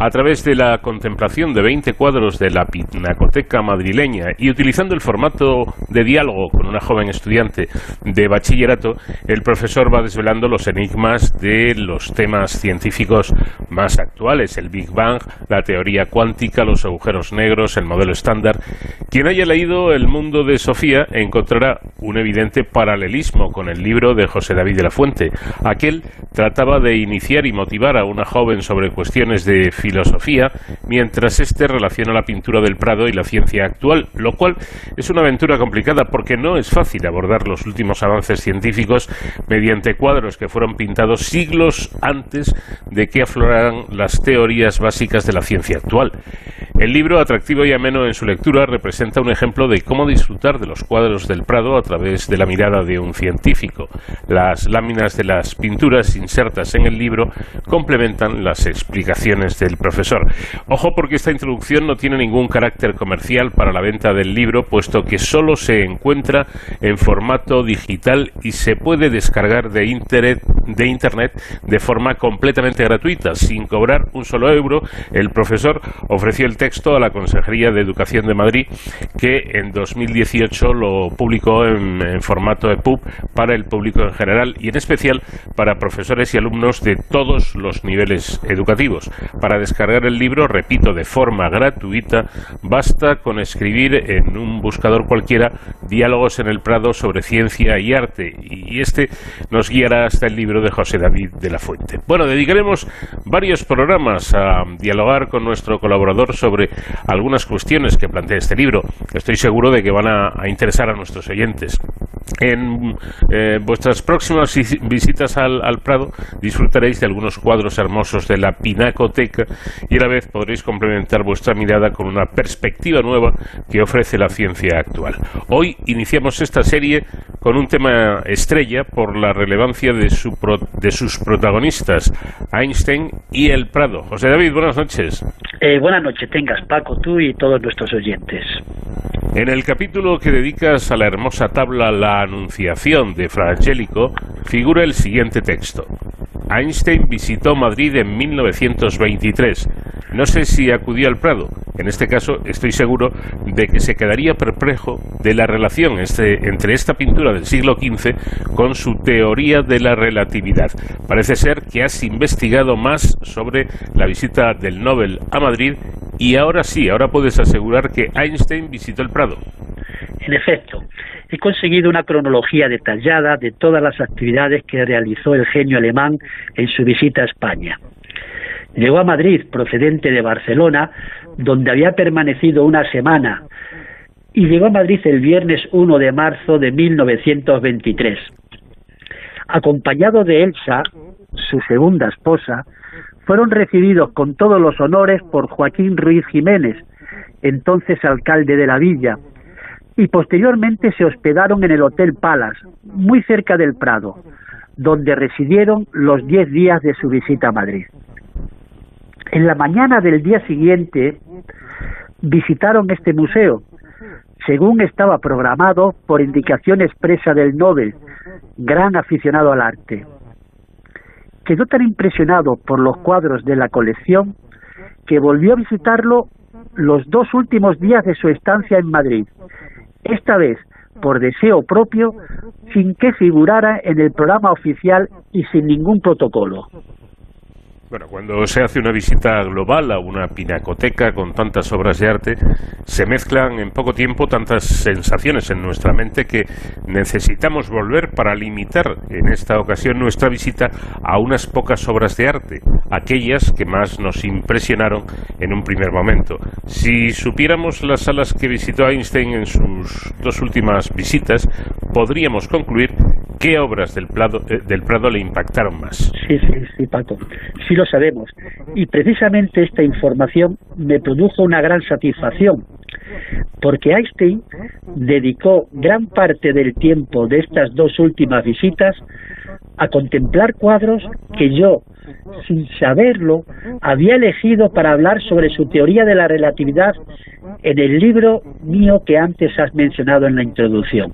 A través de la contemplación de 20 cuadros de la Pinacoteca madrileña y utilizando el formato de diálogo con una joven estudiante de bachillerato, el profesor va desvelando los enigmas de los temas científicos más actuales, el Big Bang, la teoría cuántica, los agujeros negros, el modelo estándar, quien haya leído El mundo de Sofía encontrará un evidente paralelismo con el libro de José David de la Fuente. Aquel trataba de iniciar y motivar a una joven sobre cuestiones de filosofía, mientras éste relaciona la pintura del Prado y la ciencia actual, lo cual es una aventura complicada porque no es fácil abordar los últimos avances científicos mediante cuadros que fueron pintados siglos antes de que afloraran las teorías básicas de la ciencia actual. El libro, atractivo y ameno en su lectura, representa un ejemplo de cómo disfrutar de los cuadros del Prado a través de la mirada de un científico. Las láminas de las pinturas insertas en el libro complementan las explicaciones del profesor. Ojo porque esta introducción no tiene ningún carácter comercial para la venta del libro, puesto que solo se encuentra en formato digital y se puede descargar de internet de, internet de forma completamente gratuita, sin cobrar un solo euro. El profesor ofreció el texto a la Consejería de Educación de Madrid, que en 2018 lo publicó en, en formato EPUB para el público en general y en especial para profesores y alumnos de todos los niveles educativos. Para descargar el libro, repito, de forma gratuita, basta con escribir en un buscador cualquiera diálogos en el Prado sobre ciencia y arte y este nos guiará hasta el libro de José David de la Fuente. Bueno, dedicaremos varios programas a dialogar con nuestro colaborador sobre algunas cuestiones que plantea este libro. Estoy seguro de que van a, interesar a nuestros oyentes. En eh, vuestras próximas visitas al, al, Prado disfrutaréis de algunos cuadros hermosos de la Pinacoteca y a la vez podréis complementar vuestra mirada con una perspectiva nueva que ofrece la ciencia actual. Hoy iniciamos esta serie con un tema estrella por la relevancia de, su de sus protagonistas, Einstein y el Prado. José David, buenas noches. Eh, buenas noches, tengas Paco, tú y todos nuestros oyentes. En el capítulo que dedicas a la hermosa tabla La Anunciación de Fra Angelico, figura el siguiente texto. Einstein visitó Madrid en 1923. No sé si acudió al Prado. En este caso, estoy seguro de que se quedaría perplejo de la relación este, entre esta pintura del siglo XV con su teoría de la relatividad. Parece ser que has investigado más sobre la visita del Nobel a Madrid y ahora sí, ahora puedes asegurar que Einstein visitó el Prado. En efecto, he conseguido una cronología detallada de todas las actividades que realizó el genio alemán en su visita a España. Llegó a Madrid procedente de Barcelona, donde había permanecido una semana, y llegó a Madrid el viernes 1 de marzo de 1923. Acompañado de Elsa, su segunda esposa, fueron recibidos con todos los honores por Joaquín Ruiz Jiménez, entonces alcalde de la villa, y posteriormente se hospedaron en el Hotel Palace, muy cerca del Prado, donde residieron los diez días de su visita a Madrid. En la mañana del día siguiente visitaron este museo, según estaba programado por indicación expresa del Nobel, gran aficionado al arte. quedó tan impresionado por los cuadros de la colección que volvió a visitarlo los dos últimos días de su estancia en Madrid, esta vez por deseo propio, sin que figurara en el programa oficial y sin ningún protocolo. Bueno, cuando se hace una visita global a una pinacoteca con tantas obras de arte, se mezclan en poco tiempo tantas sensaciones en nuestra mente que necesitamos volver para limitar en esta ocasión nuestra visita a unas pocas obras de arte, aquellas que más nos impresionaron en un primer momento. Si supiéramos las salas que visitó Einstein en sus dos últimas visitas, podríamos concluir qué obras del Prado, eh, del Prado le impactaron más. Sí, sí, sí, Paco. Sí lo sabemos. Y precisamente esta información me produjo una gran satisfacción, porque Einstein dedicó gran parte del tiempo de estas dos últimas visitas a contemplar cuadros que yo, sin saberlo, había elegido para hablar sobre su teoría de la relatividad en el libro mío que antes has mencionado en la introducción.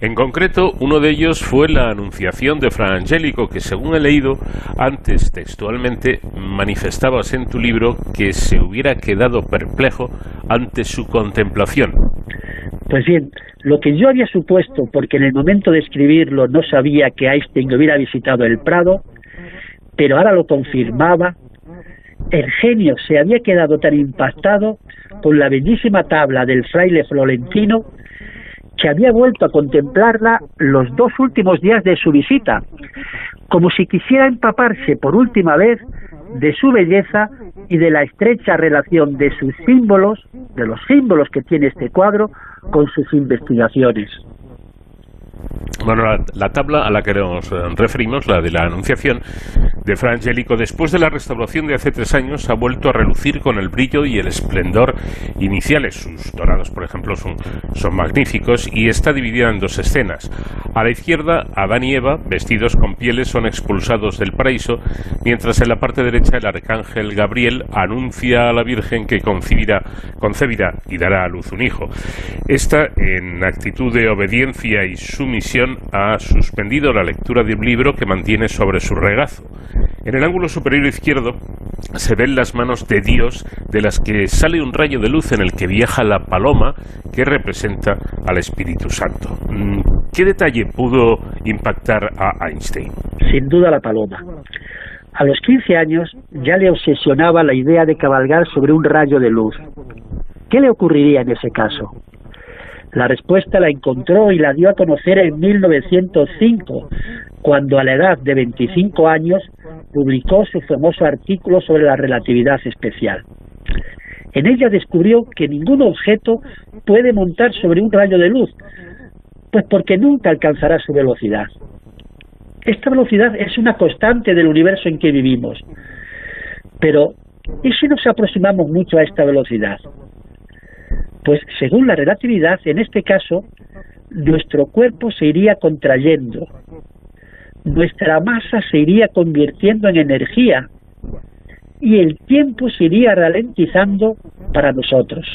En concreto, uno de ellos fue la Anunciación de Fra Angelico, que según he leído antes textualmente manifestabas en tu libro que se hubiera quedado perplejo ante su contemplación. Pues bien, lo que yo había supuesto, porque en el momento de escribirlo no sabía que Einstein hubiera visitado el Prado, pero ahora lo confirmaba, el genio se había quedado tan impactado con la bellísima tabla del fraile florentino que había vuelto a contemplarla los dos últimos días de su visita, como si quisiera empaparse por última vez de su belleza y de la estrecha relación de sus símbolos, de los símbolos que tiene este cuadro, con sus investigaciones. Bueno, la, tabla a la que nos eh, referimos, la de la Anunciación de Fra después de la restauración de hace tres años, ha vuelto a relucir con el brillo y el esplendor iniciales. Sus dorados, por ejemplo, son, son magníficos y está dividida en dos escenas. A la izquierda, Adán y Eva, vestidos con pieles, son expulsados del paraíso, mientras en la parte derecha el arcángel Gabriel anuncia a la Virgen que concebirá, concebirá y dará a luz un hijo. Esta, en actitud de obediencia y sumisión, ha suspendido la lectura de un libro que mantiene sobre su regazo. En el ángulo superior izquierdo se ven las manos de Dios de las que sale un rayo de luz en el que viaja la paloma que representa al Espíritu Santo. Mm, ¿Qué detalle pudo impactar a Einstein? Sin duda la paloma. A los 15 años ya le obsesionaba la idea de cabalgar sobre un rayo de luz. ¿Qué le ocurriría en ese caso? La respuesta la encontró y la dio a conocer en 1905, cuando a la edad de 25 años publicó su famoso artículo sobre la relatividad especial. En ella descubrió que ningún objeto puede montar sobre un rayo de luz, pues porque nunca alcanzará su velocidad. Esta velocidad es una constante del universo en que vivimos. Pero, ¿y si nos aproximamos mucho a esta velocidad? Pues según la relatividad, en este caso, nuestro cuerpo se iría contrayendo, nuestra masa se iría convirtiendo en energía y el tiempo se iría ralentizando para nosotros.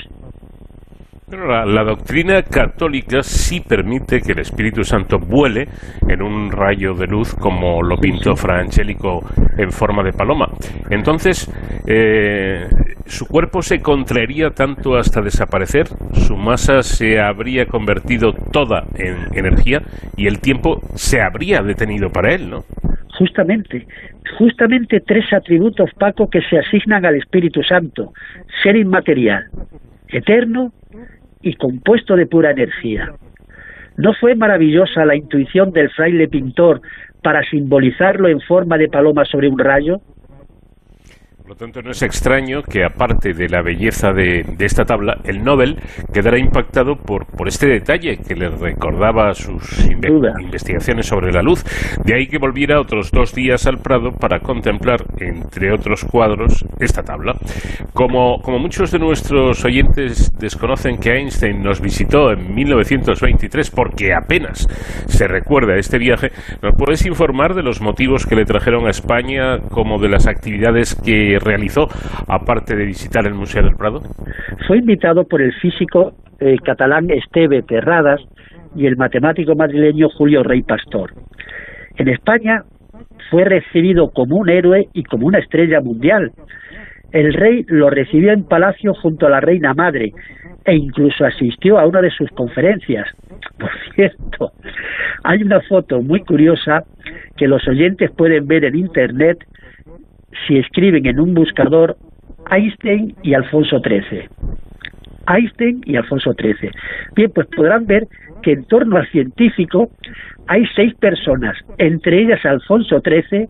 Pero la, doctrina católica sí permite que el Espíritu Santo vuele en un rayo de luz como lo pintó Fra Angelico en forma de paloma. Entonces, eh, su cuerpo se contraería tanto hasta desaparecer, su masa se habría convertido toda en energía y el tiempo se habría detenido para él, ¿no? Justamente, justamente tres atributos, Paco, que se asignan al Espíritu Santo. Ser inmaterial, eterno y compuesto de pura energía. ¿No fue maravillosa la intuición del fraile pintor para simbolizarlo en forma de paloma sobre un rayo? Por lo tanto, no es extraño que, aparte de la belleza de, esta tabla, el Nobel quedara impactado por, por este detalle que le recordaba sus investigaciones sobre la luz. De ahí que volviera otros dos días al Prado para contemplar, entre otros cuadros, esta tabla. Como, como muchos de nuestros oyentes desconocen que Einstein nos visitó en 1923 porque apenas se recuerda este viaje, ¿nos puedes informar de los motivos que le trajeron a España como de las actividades que realizó, aparte de visitar el Museo del Prado? Fue invitado por el físico eh, catalán Esteve Terradas y el matemático madrileño Julio Rey Pastor. En España fue recibido como un héroe y como una estrella mundial. El rey lo recibió en palacio junto a la reina madre e incluso asistió a una de sus conferencias. (laughs) Por cierto, hay una foto muy curiosa que los oyentes pueden ver en internet si escriben en un buscador Einstein y Alfonso XIII. Einstein y Alfonso XIII. Bien, pues podrán ver que en torno al científico hay seis personas, entre ellas Alfonso XIII,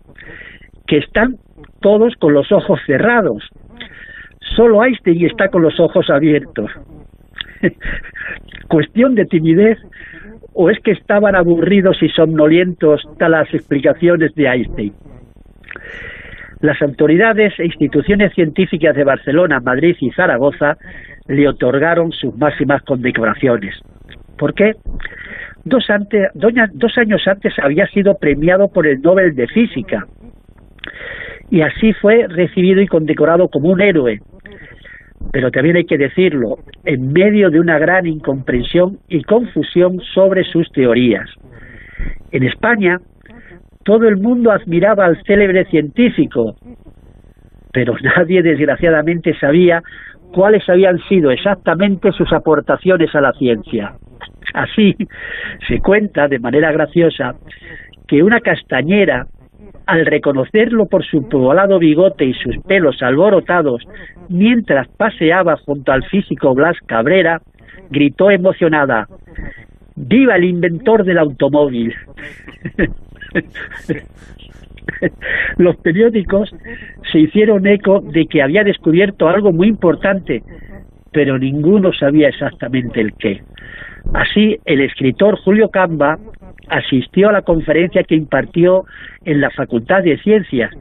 que están todos con los ojos cerrados. Solo Einstein está con los ojos abiertos. (laughs) ¿Cuestión de timidez o es que estaban aburridos y somnolientos tal las explicaciones de Einstein? Las autoridades e instituciones científicas de Barcelona, Madrid y Zaragoza le otorgaron sus máximas condecoraciones. ¿Por qué? Dos, dos años antes había sido premiado por el Nobel de Física y así fue recibido y condecorado como un héroe. Pero también hay que decirlo, en medio de una gran incomprensión y confusión sobre sus teorías. En España, todo el mundo admiraba al célebre científico, pero (laughs) nadie desgraciadamente sabía cuáles habían sido exactamente sus aportaciones a la ciencia. Así se cuenta de manera graciosa que una castañera, al reconocerlo por su poblado bigote y sus pelos alborotados, mientras paseaba junto al físico Blas Cabrera, gritó emocionada, ¡Viva el inventor del automóvil! (laughs) (laughs) Los periódicos se hicieron eco de que había descubierto algo muy importante, pero ninguno sabía exactamente el qué. Así, el escritor Julio Camba asistió a la conferencia que impartió en la Facultad de Ciencias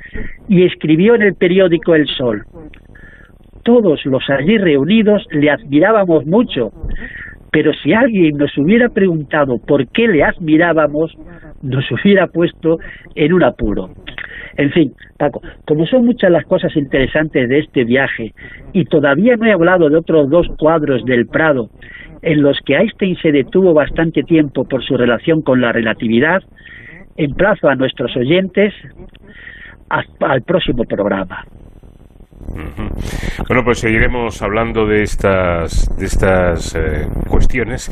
y escribió en el periódico El Sol. Todos los allí reunidos le admirábamos mucho, pero si alguien nos hubiera preguntado por qué le admirábamos, nos hubiera puesto en un apuro. En fin, Paco, como son muchas las cosas interesantes de este viaje y todavía no he hablado de otros dos cuadros del Prado en los que Einstein se detuvo bastante tiempo por su relación con la relatividad, emplazo a nuestros oyentes al próximo programa. Bueno, pues seguiremos hablando de estas, de estas eh, cuestiones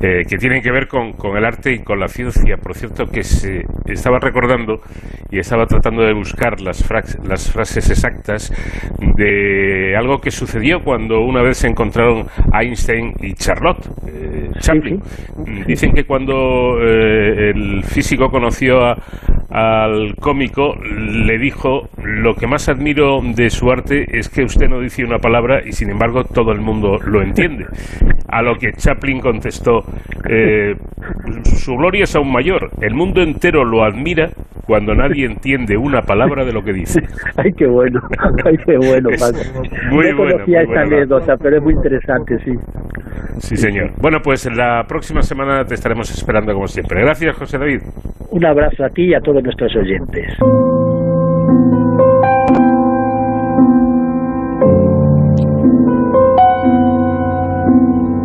eh, que tienen que ver con, con, el arte y con la ciencia. Por cierto, que se estaba recordando y estaba tratando de buscar las, las frases exactas de algo que sucedió cuando una vez se encontraron Einstein y Charlotte eh, Chaplin. Dicen que cuando el físico conoció al cómico, le dijo, lo que más admiro de su arte es que usted no dice una palabra y sin embargo todo el mundo lo entiende. A lo que Chaplin contestó, eh, su gloria es aún mayor, el mundo entero lo admira cuando nadie entiende una palabra de lo que dice. (laughs) Ay, qué bueno, (laughs) ay, qué bueno, Muy no bueno, conocía esta anécdota, pero es muy interesante, sí. Sí, señor. Bueno, pues la próxima semana te estaremos esperando como siempre. Gracias, José David. Un abrazo a ti y a todos nuestros oyentes.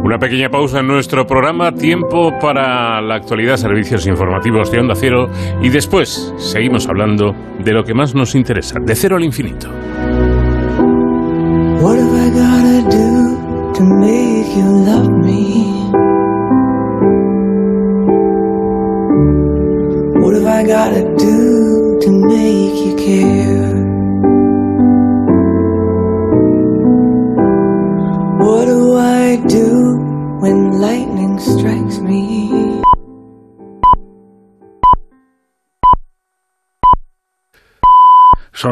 Una pequeña pausa en nuestro programa, tiempo para la actualidad, servicios informativos de Onda Cero. Y después seguimos hablando de lo que más nos interesa, de cero al infinito.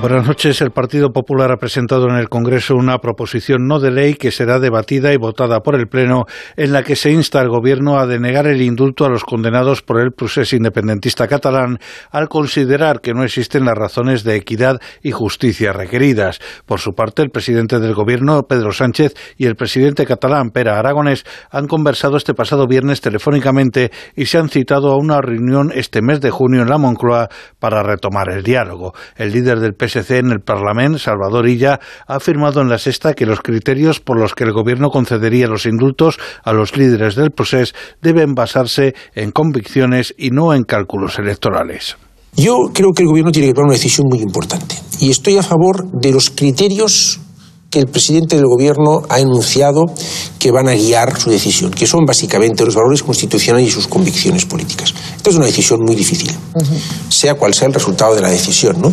Buenas noches. El Partido Popular ha presentado en el Congreso una proposición no de ley que será debatida y votada por el Pleno, en la que se insta al Gobierno a denegar el indulto a los condenados por el procés independentista catalán, al considerar que no existen las razones de equidad y justicia requeridas. Por su parte, el presidente del Gobierno, Pedro Sánchez, y el presidente catalán, Pera Aragonés, han conversado este pasado viernes telefónicamente y se han citado a una reunión este mes de junio en la Moncloa para retomar el diálogo. El líder del PSC en el Parlamento, Salvador Illa, ha afirmado en la sexta que los criterios por los que el gobierno concedería los indultos a los líderes del proceso deben basarse en convicciones y no en cálculos electorales. Yo creo que el gobierno tiene que tomar una decisión muy importante y estoy a favor de los criterios que el presidente del gobierno ha enunciado que van a guiar su decisión, que son básicamente los valores constitucionales y sus convicciones políticas. Esta es una decisión muy difícil, sea cual sea el resultado de la decisión, ¿no?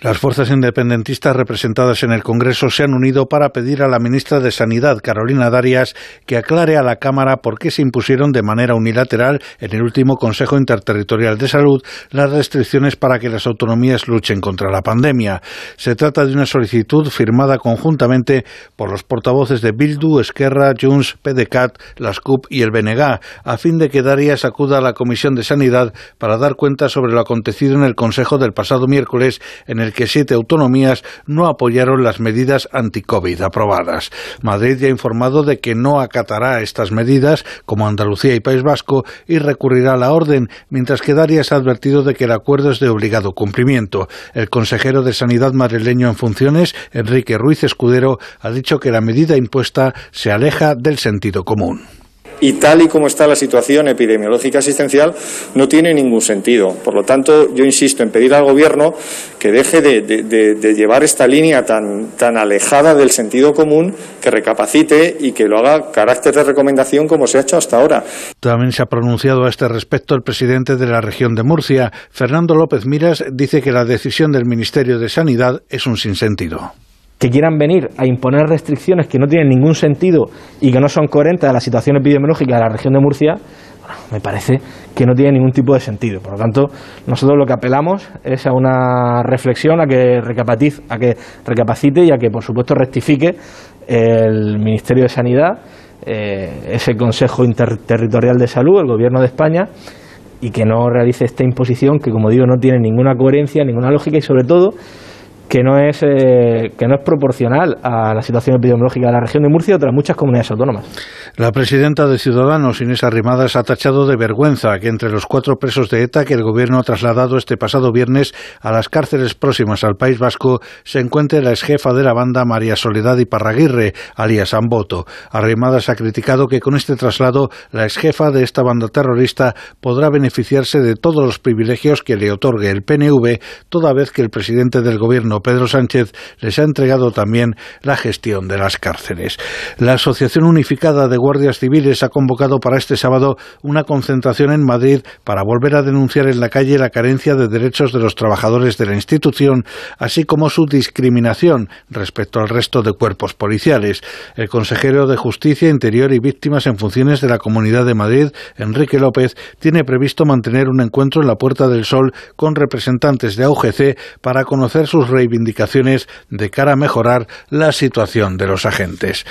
Las fuerzas independentistas representadas en el Congreso se han unido para pedir a la ministra de Sanidad, Carolina Darias, que aclare a la Cámara por qué se impusieron de manera unilateral en el último Consejo Interterritorial de Salud las restricciones para que las autonomías luchen contra la pandemia. Se trata de una solicitud firmada conjuntamente por los portavoces de Bildu, Esquerra, Junts, PDCAT, las CUP y el BNG, a fin de que Darias acuda a la Comisión de Sanidad para dar cuenta sobre lo acontecido en el Consejo del pasado miércoles en el que siete autonomías no apoyaron las medidas anti-COVID aprobadas. Madrid ya ha informado de que no acatará estas medidas, como Andalucía y País Vasco, y recurrirá a la orden, mientras que Darias ha advertido de que el acuerdo es de obligado cumplimiento. El consejero de Sanidad madrileño en funciones, Enrique Ruiz Escudero, ha dicho que la medida impuesta se aleja del sentido común y tal y como está la situación epidemiológica asistencial no tiene ningún sentido. Por lo tanto, yo insisto en pedir al Gobierno que deje de, llevar esta línea tan, tan alejada del sentido común, que recapacite y que lo haga carácter de recomendación como se ha hecho hasta ahora. También se ha pronunciado a este respecto el presidente de la región de Murcia. Fernando López Miras dice que la decisión del Ministerio de Sanidad es un sinsentido que quieran venir a imponer restricciones que no tienen ningún sentido y que no son coherentes a la situación epidemiológica de la región de Murcia, me parece que no tiene ningún tipo de sentido. Por lo tanto, nosotros lo que apelamos es a una reflexión, a que, recapacite, a que recapacite y a que, por supuesto, rectifique el Ministerio de Sanidad, eh, ese Consejo Interterritorial de Salud, el Gobierno de España, y que no realice esta imposición que, como digo, no tiene ninguna coherencia, ninguna lógica y, sobre todo, que no es eh, que no es proporcional a la situación epidemiológica de la región de Murcia y otras muchas comunidades autónomas. La presidenta de Ciudadanos, Inés Arrimadas, ha tachado de vergüenza que entre los cuatro presos de ETA que el gobierno ha trasladado este pasado viernes a las cárceles próximas al País Vasco se encuentre la exjefa de la banda María Soledad y Parraguirre, alias Amboto. Arrimadas ha criticado que con este traslado la exjefa de esta banda terrorista podrá beneficiarse de todos los privilegios que le otorgue el PNV, toda vez que el presidente del gobierno Pedro Sánchez les ha entregado también la gestión de las cárceles. La Asociación Unificada de Guardias Civiles ha convocado para este sábado una concentración en Madrid para volver a denunciar en la calle la carencia de derechos de los trabajadores de la institución, así como su discriminación respecto al resto de cuerpos policiales. El consejero de Justicia, Interior y Víctimas en Funciones de la Comunidad de Madrid, Enrique López, tiene previsto mantener un encuentro en la Puerta del Sol con representantes de AUGC para conocer sus reivindicaciones de cara a mejorar la situación de los agentes.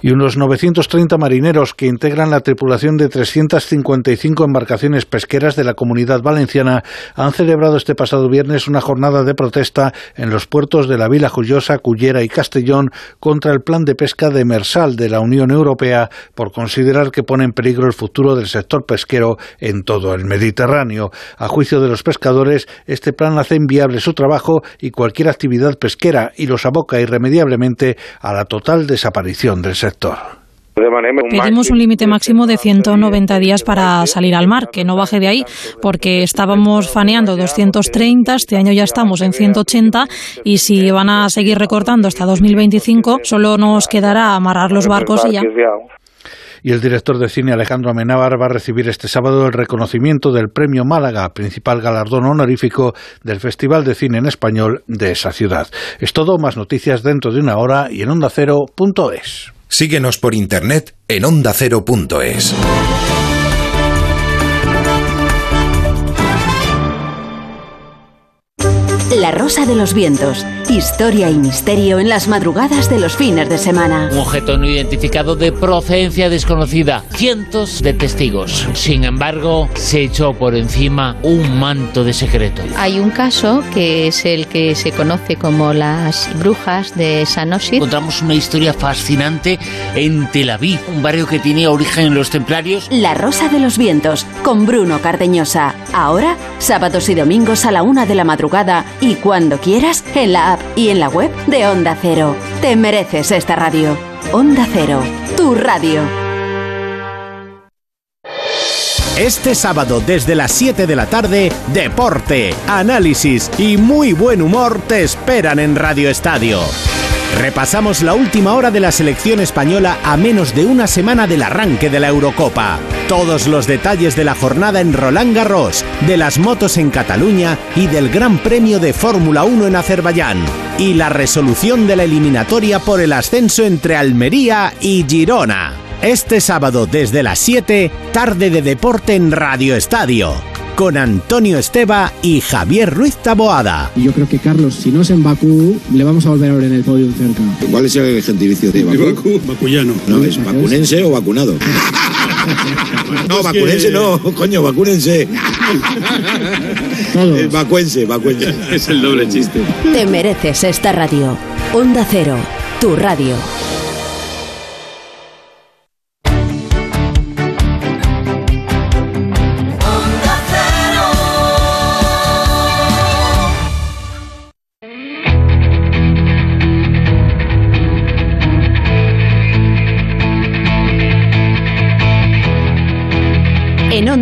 Y unos 930 marineros que integran la tripulación de 355 embarcaciones pesqueras de la comunidad valenciana han celebrado este pasado viernes una jornada de protesta en los puertos de la Vila Joyosa, Cullera y Castellón contra el plan de pesca demersal de la Unión Europea por considerar que pone en peligro el futuro del sector pesquero en todo el Mediterráneo. A juicio de los pescadores, este plan hace inviable su trabajo y cualquier actividad pesquera y los aboca irremediablemente a la total desaparición del sector. Pedimos un límite máximo de 190 días para salir al mar, que no baje de ahí, porque estábamos faneando 230, este año ya estamos en 180 y si van a seguir recortando hasta 2025, solo nos quedará amarrar los barcos y ya y el director de cine Alejandro Amenábar va a recibir este sábado el reconocimiento del Premio Málaga, principal galardón honorífico del Festival de Cine en Español de esa ciudad. Es todo, más noticias dentro de una hora y en ondacero.es. Síguenos por internet en ondacero.es. La Rosa de los Vientos. Historia y misterio en las madrugadas de los fines de semana. Un objeto no identificado de procedencia desconocida. Cientos de testigos. Sin embargo, se echó por encima un manto de secreto. Hay un caso que es el que se conoce como las brujas de Sanosir. Encontramos una historia fascinante en Tel Aviv, un barrio que tenía origen en los templarios. La Rosa de los Vientos, con Bruno Cardeñosa. Ahora, sábados y domingos a la una de la madrugada y cuando quieras en la app y en la web de Onda Cero. Te mereces esta radio. Onda Cero, tu radio. Este sábado desde las 7 de la tarde, deporte, análisis y muy buen humor te esperan en Radio Estadio. Repasamos la última hora de la selección española a menos de una semana del arranque de la Eurocopa. Todos los detalles de la jornada en Roland Garros, de las motos en Cataluña y del Gran Premio de Fórmula 1 en Azerbaiyán. Y la resolución de la eliminatoria por el ascenso entre Almería y Girona. Este sábado desde las 7, tarde de deporte en Radio Estadio con Antonio Esteba y Javier Ruiz Taboada. Y yo creo que Carlos, si no es en Bakú, le vamos a volver a ver en el podio cerca. ¿Cuál es el gentilicio de Bakú? De Bakú, bakuyano. No, es vacunense o vacunado. (laughs) no, vacunense no, coño, vacúnense. Todos. Vacuense, vacuense. Es el doble chiste. Te mereces esta radio. Onda Cero, tu radio.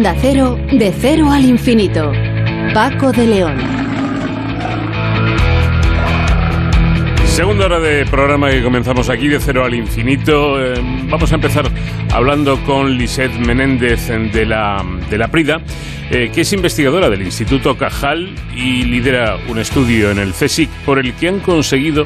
Onda Cero, de cero al infinito. Paco de León. Segunda hora de programa que comenzamos aquí de cero al infinito. Eh, vamos a empezar hablando con Lisette Menéndez de la, de la Prida, eh, que es investigadora del Instituto Cajal y lidera un estudio en el CSIC por el que han conseguido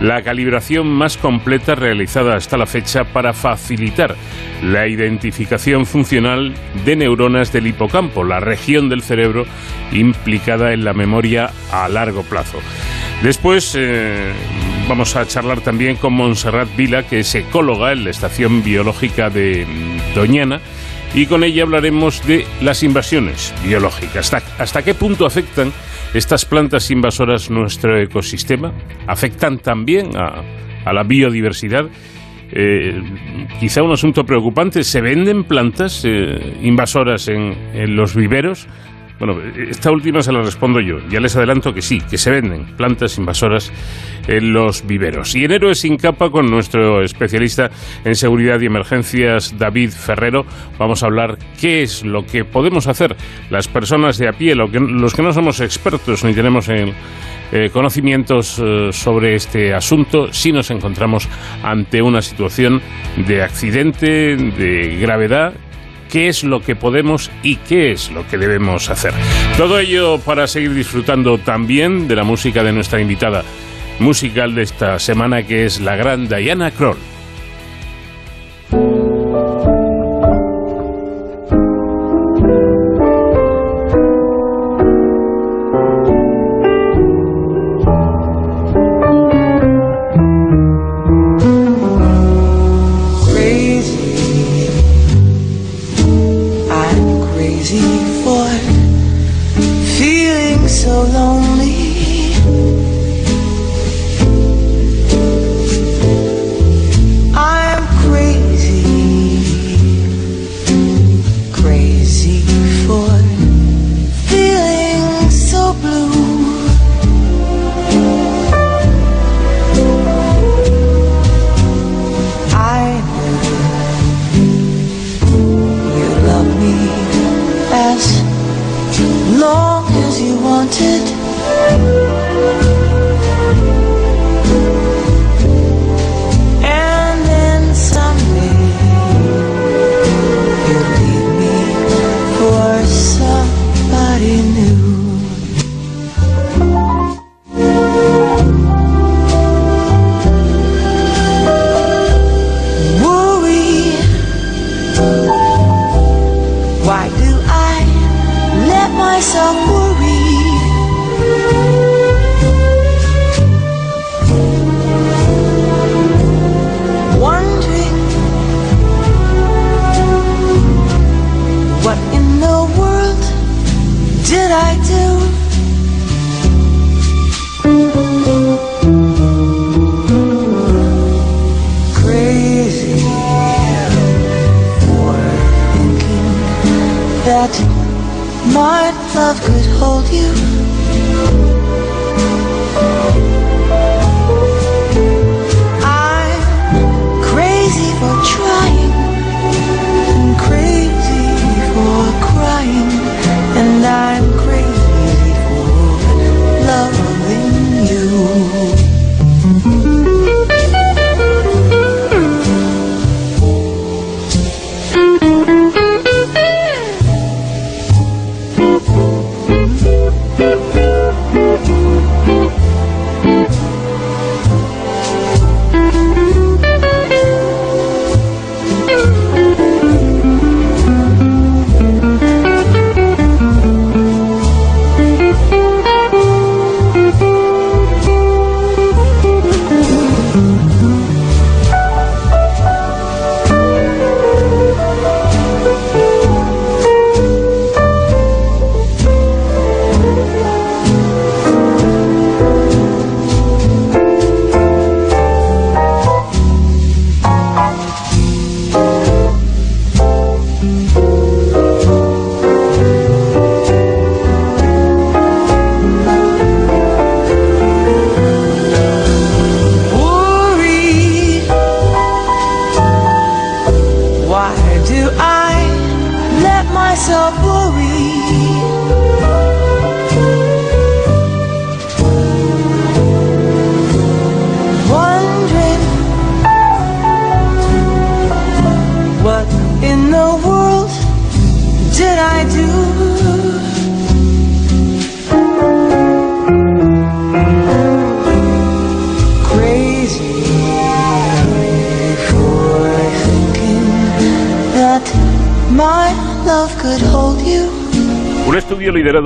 la calibración más completa realizada hasta la fecha para facilitar la identificación funcional de neuronas del hipocampo, la región del cerebro implicada en la memoria a largo plazo. Después eh, vamos a charlar también con Montserrat Vila, que es ecóloga en la Estación Biológica de Doñana, y con ella hablaremos de las invasiones biológicas. ¿Hasta, qué punto afectan estas plantas invasoras nuestro ecosistema? ¿Afectan también a, a la biodiversidad? Eh, quizá un asunto preocupante. ¿Se venden plantas eh, invasoras en, en los viveros? Bueno, esta última se la respondo yo. Ya les adelanto que sí, que se venden plantas invasoras en los viveros. Y en Héroes sin capa, con nuestro especialista en seguridad y emergencias, David Ferrero, vamos a hablar qué es lo que podemos hacer las personas de a pie, los que no somos expertos ni tenemos en, eh, conocimientos eh, sobre este asunto si nos encontramos ante una situación de accidente, de gravedad qué es lo que podemos y qué es lo que debemos hacer. Todo ello para seguir disfrutando también de la música de nuestra invitada musical de esta semana, que es la gran Diana Kroll.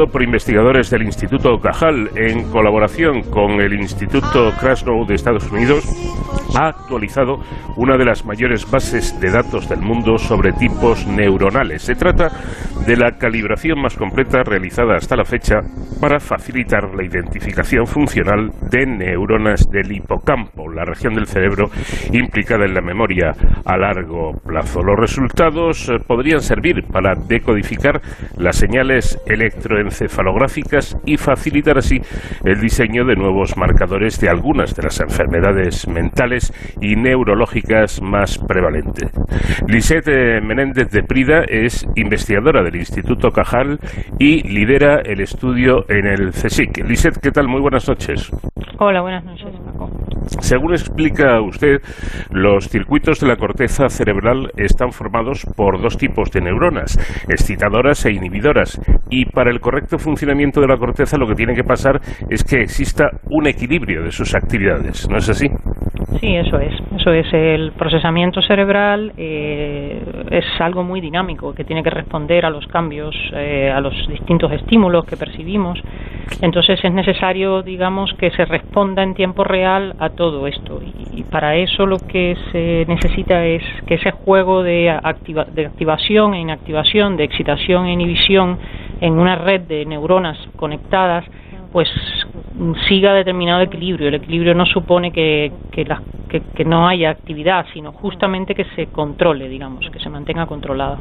Por investigadores del Instituto Cajal en colaboración con el Instituto Krasnow de Estados Unidos ha actualizado una de las mayores bases de datos del mundo sobre tipos neuronales. Se trata de la calibración más completa realizada hasta la fecha para facilitar la identificación funcional de neuronas del hipocampo, la región del cerebro implicada en la memoria a largo plazo. Los resultados eh, podrían servir para decodificar las señales electroencefalográficas y facilitar así el diseño de nuevos marcadores de algunas de las enfermedades mentales y neurológicas más prevalentes. Lisette eh, Menéndez de Prida es investigadora del Instituto Cajal y lidera el estudio en el CSIC. Lisette, ¿qué tal? Muy buenas noches. Hola, buenas noches. Según explica usted, los circuitos de la corteza cerebral están formados por dos tipos de neuronas, excitadoras e inhibidoras, y para el correcto funcionamiento de la corteza lo que tiene que pasar es que exista un equilibrio de sus actividades, ¿no es así? Sí, eso es. Eso es. El procesamiento cerebral eh, es algo muy dinámico que tiene que responder a los cambios, eh, a los distintos estímulos que percibimos. Entonces es necesario, digamos, que se responda en tiempo real a todo esto. Y, para eso lo que se necesita es que ese juego de, activa, de activación e inactivación, de excitación e inhibición en una red de neuronas conectadas, pues siga determinado equilibrio. El equilibrio no supone que, que, no haya actividad, sino justamente que se controle, digamos, que se mantenga controlada.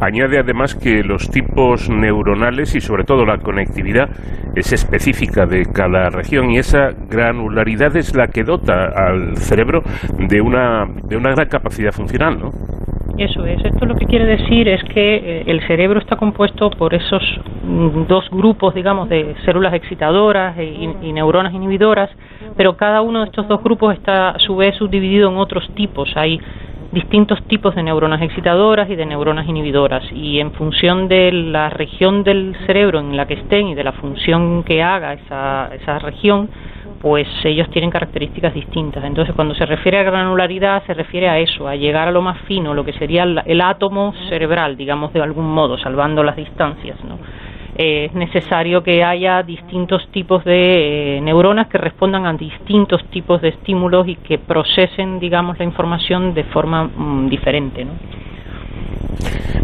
Añade además que los tipos neuronales y sobre todo la conectividad es específica de cada región y esa granularidad es la que dota al cerebro de una, de una gran capacidad funcional, ¿no? Eso es. Esto lo que quiere decir es que eh, el cerebro está compuesto por esos mm, dos grupos, digamos, de células excitadoras e, y, neuronas inhibidoras, pero cada uno de estos dos grupos está a su vez subdividido en otros tipos. Hay distintos tipos de neuronas excitadoras y de neuronas inhibidoras y en función de la región del cerebro en la que estén y de la función que haga esa, esa región, pues ellos tienen características distintas. Entonces, cuando se refiere a granularidad, se refiere a eso, a llegar a lo más fino, lo que sería el, el átomo cerebral, digamos de algún modo, salvando las distancias, ¿no? Eh, es necesario que haya distintos tipos de eh, neuronas que respondan a distintos tipos de estímulos y que procesen, digamos, la información de forma mm, diferente, ¿no?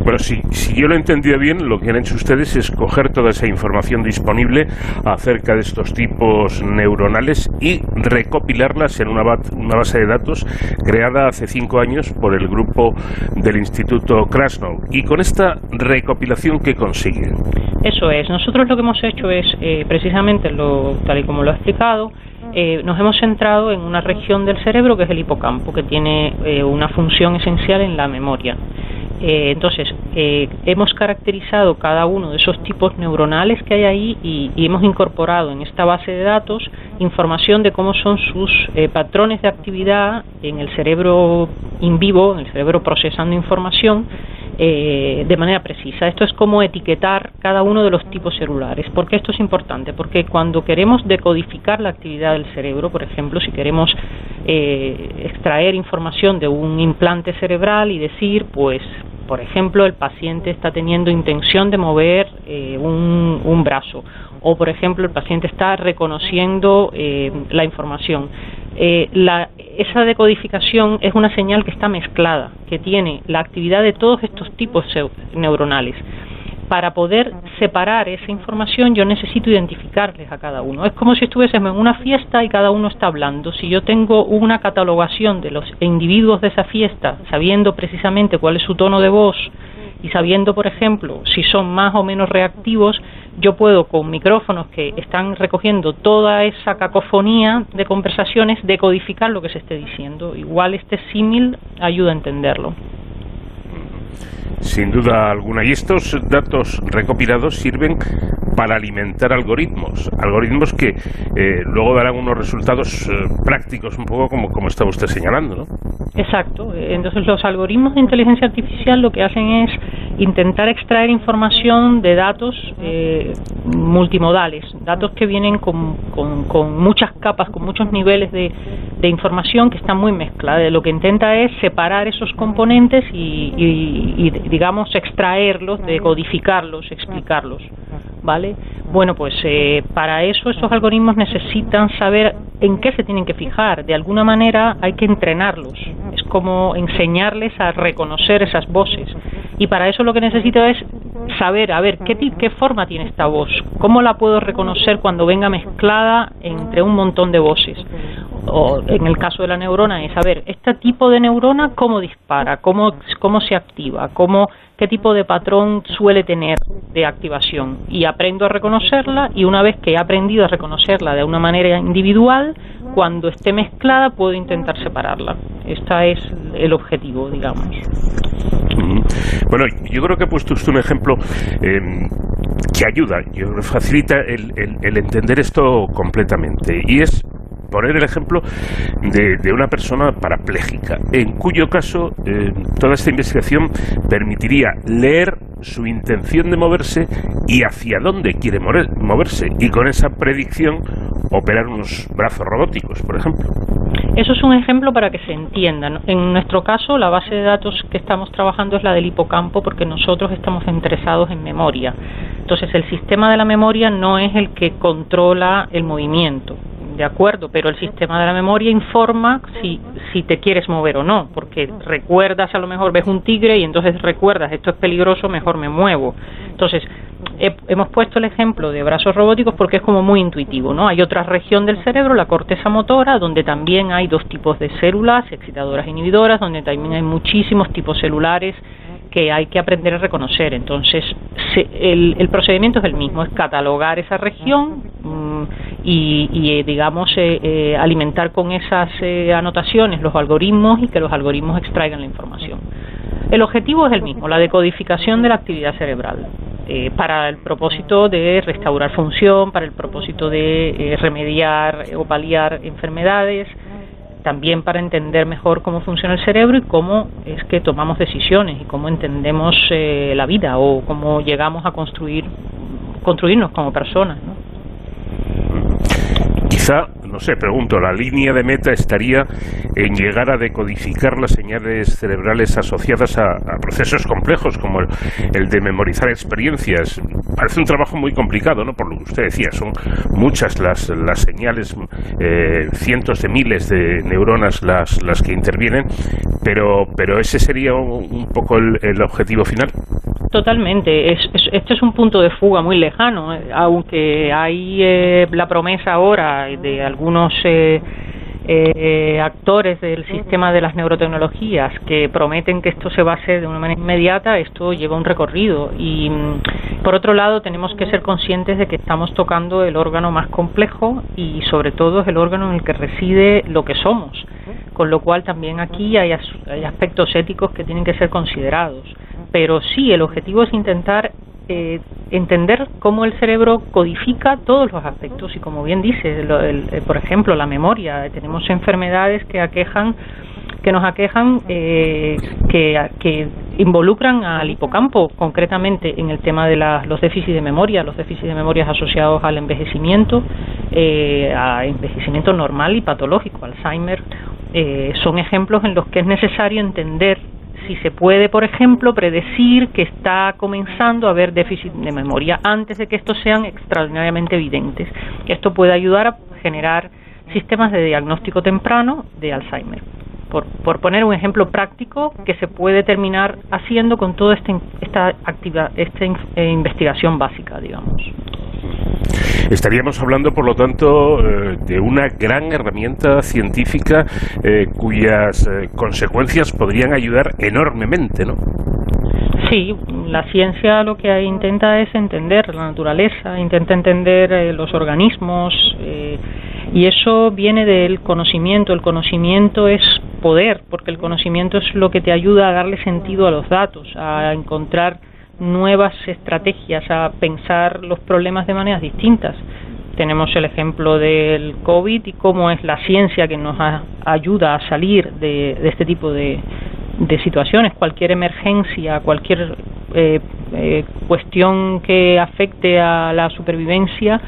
Bueno, si, si, yo lo he entendido bien, lo que han hecho ustedes es coger toda esa información disponible acerca de estos tipos neuronales y recopilarlas en una, una base de datos creada hace cinco años por el grupo del Instituto Krasnow. ¿Y con esta recopilación qué consiguen? Eso es. Nosotros lo que hemos hecho es, eh, precisamente, lo, tal y como lo ha explicado, eh, nos hemos centrado en una región del cerebro que es el hipocampo, que tiene eh, una función esencial en la memoria. Eh, entonces, eh, hemos caracterizado cada uno de esos tipos neuronales que hay ahí y, y, hemos incorporado en esta base de datos información de cómo son sus eh, patrones de actividad en el cerebro in vivo, en el cerebro procesando información, eh, de manera precisa. Esto es como etiquetar cada uno de los tipos celulares. ¿Por qué esto es importante? Porque cuando queremos decodificar la actividad del cerebro, por ejemplo, si queremos eh, extraer información de un implante cerebral y decir, pues, por ejemplo, el paciente está teniendo intención de mover eh, un, brazo o, por ejemplo, el paciente está reconociendo eh, la información. Eh, la, esa decodificación es una señal que está mezclada, que tiene la actividad de todos estos tipos neuronales. Para poder separar esa información yo necesito identificarles a cada uno. Es como si estuviésemos en una fiesta y cada uno está hablando. Si yo tengo una catalogación de los individuos de esa fiesta, sabiendo precisamente cuál es su tono de voz, y sabiendo, por ejemplo, si son más o menos reactivos, yo puedo con micrófonos que están recogiendo toda esa cacofonía de conversaciones decodificar lo que se esté diciendo. Igual este símil ayuda a entenderlo. Sin duda alguna. Y estos datos recopilados sirven para alimentar algoritmos, algoritmos que eh, luego darán unos resultados eh, prácticos, un poco como, como estaba usted señalando, ¿no? Exacto. Entonces los algoritmos de inteligencia artificial lo que hacen es intentar extraer información de datos eh, multimodales, datos que vienen con, con, muchas capas, con muchos niveles de, de, información que están muy mezcladas. Lo que intenta es separar esos componentes y, y digamos, extraerlos, decodificarlos, explicarlos. ¿vale? Bueno, pues eh, para eso estos algoritmos necesitan saber en qué se tienen que fijar. De alguna manera hay que entrenarlos. Es como enseñarles a reconocer esas voces. Y para eso lo que necesito es saber, a ver, ¿qué, qué forma tiene esta voz? ¿Cómo la puedo reconocer cuando venga mezclada entre un montón de voces? O en el caso de la neurona es, a ver, este tipo de neurona, ¿cómo dispara? ¿Cómo, cómo se activa? ¿Cómo qué tipo de patrón suele tener de activación y aprendo a reconocerla y una vez que he aprendido a reconocerla de una manera individual, cuando esté mezclada puedo intentar separarla. Este es el objetivo, digamos. Bueno, yo creo que ha puesto usted un ejemplo eh, que ayuda, facilita el, el entender esto completamente y es poner el ejemplo de, una persona parapléjica, en cuyo caso eh, toda esta investigación permitiría leer su intención de moverse y hacia dónde quiere moverse, y con esa predicción operar unos brazos robóticos, por ejemplo. Eso es un ejemplo para que se entienda. En nuestro caso, la base de datos que estamos trabajando es la del hipocampo porque nosotros estamos interesados en memoria. Entonces, el sistema de la memoria no es el que controla el movimiento de acuerdo, pero el sistema de la memoria informa si, si te quieres mover o no, porque recuerdas, a lo mejor ves un tigre y entonces recuerdas, esto es peligroso, mejor me muevo. Entonces, hemos puesto el ejemplo de brazos robóticos porque es como muy intuitivo, ¿no? Hay otra región del cerebro, la corteza motora, donde también hay dos tipos de células, excitadoras e inhibidoras, donde también hay muchísimos tipos celulares que hay que aprender a reconocer. Entonces, el, procedimiento es el mismo, es catalogar esa región mm, y, eh, digamos, eh, eh, alimentar con esas anotaciones los algoritmos y que los algoritmos extraigan la información. El objetivo es el mismo, la decodificación de la actividad cerebral. para el propósito de restaurar función, para el propósito de remediar o paliar enfermedades, también para entender mejor cómo funciona el cerebro y cómo es que tomamos decisiones y cómo entendemos eh, la vida o cómo llegamos a construir construirnos como personas. ¿no? Quizá no sé, pregunto, la línea de meta estaría en llegar a decodificar las señales cerebrales asociadas a, procesos complejos como el, de memorizar experiencias. Parece un trabajo muy complicado, ¿no? Por lo que usted decía, son muchas las, las señales, eh, cientos de miles de neuronas las, las que intervienen, pero, pero ese sería un, poco el, objetivo final. Totalmente. Es, este es un punto de fuga muy lejano, eh, aunque hay eh, la promesa ahora de algunos eh, eh, actores del sistema de las neurotecnologías que prometen que esto se va a hacer de una manera inmediata, esto lleva un recorrido. Y mm, por otro lado, tenemos que ser conscientes de que estamos tocando el órgano más complejo y sobre todo es el órgano en el que reside lo que somos. Con lo cual también aquí hay, hay aspectos éticos que tienen que ser considerados. Pero sí, el objetivo es intentar eh, entender cómo el cerebro codifica todos los aspectos y como bien dice, eh, por ejemplo, la memoria. Tenemos enfermedades que aquejan que nos aquejan eh, que, involucran al hipocampo concretamente en el tema de los déficits de memoria, los déficits de memoria asociados al envejecimiento, eh, a envejecimiento normal y patológico, Alzheimer, son ejemplos en los que es necesario entender si se puede, por ejemplo, predecir que está comenzando a haber déficit de memoria antes de que estos sean extraordinariamente evidentes. Esto puede ayudar a generar sistemas de diagnóstico temprano de Alzheimer. Por, por poner un ejemplo práctico que se puede terminar haciendo con toda este, esta, activa, esta eh, investigación básica, digamos. Estaríamos hablando, por lo tanto, eh, de una gran herramienta científica eh, cuyas consecuencias podrían ayudar enormemente, ¿no? Sí, la ciencia lo que intenta es entender la naturaleza, intenta entender eh, los organismos eh, y eso viene del conocimiento. El conocimiento es poder, porque el conocimiento es lo que te ayuda a darle sentido a los datos, a encontrar nuevas estrategias, a pensar los problemas de maneras distintas. Tenemos el ejemplo del COVID y cómo es la ciencia que nos ayuda a salir de este tipo de, de situaciones, cualquier emergencia, cualquier eh, eh, cuestión que afecte a la supervivencia,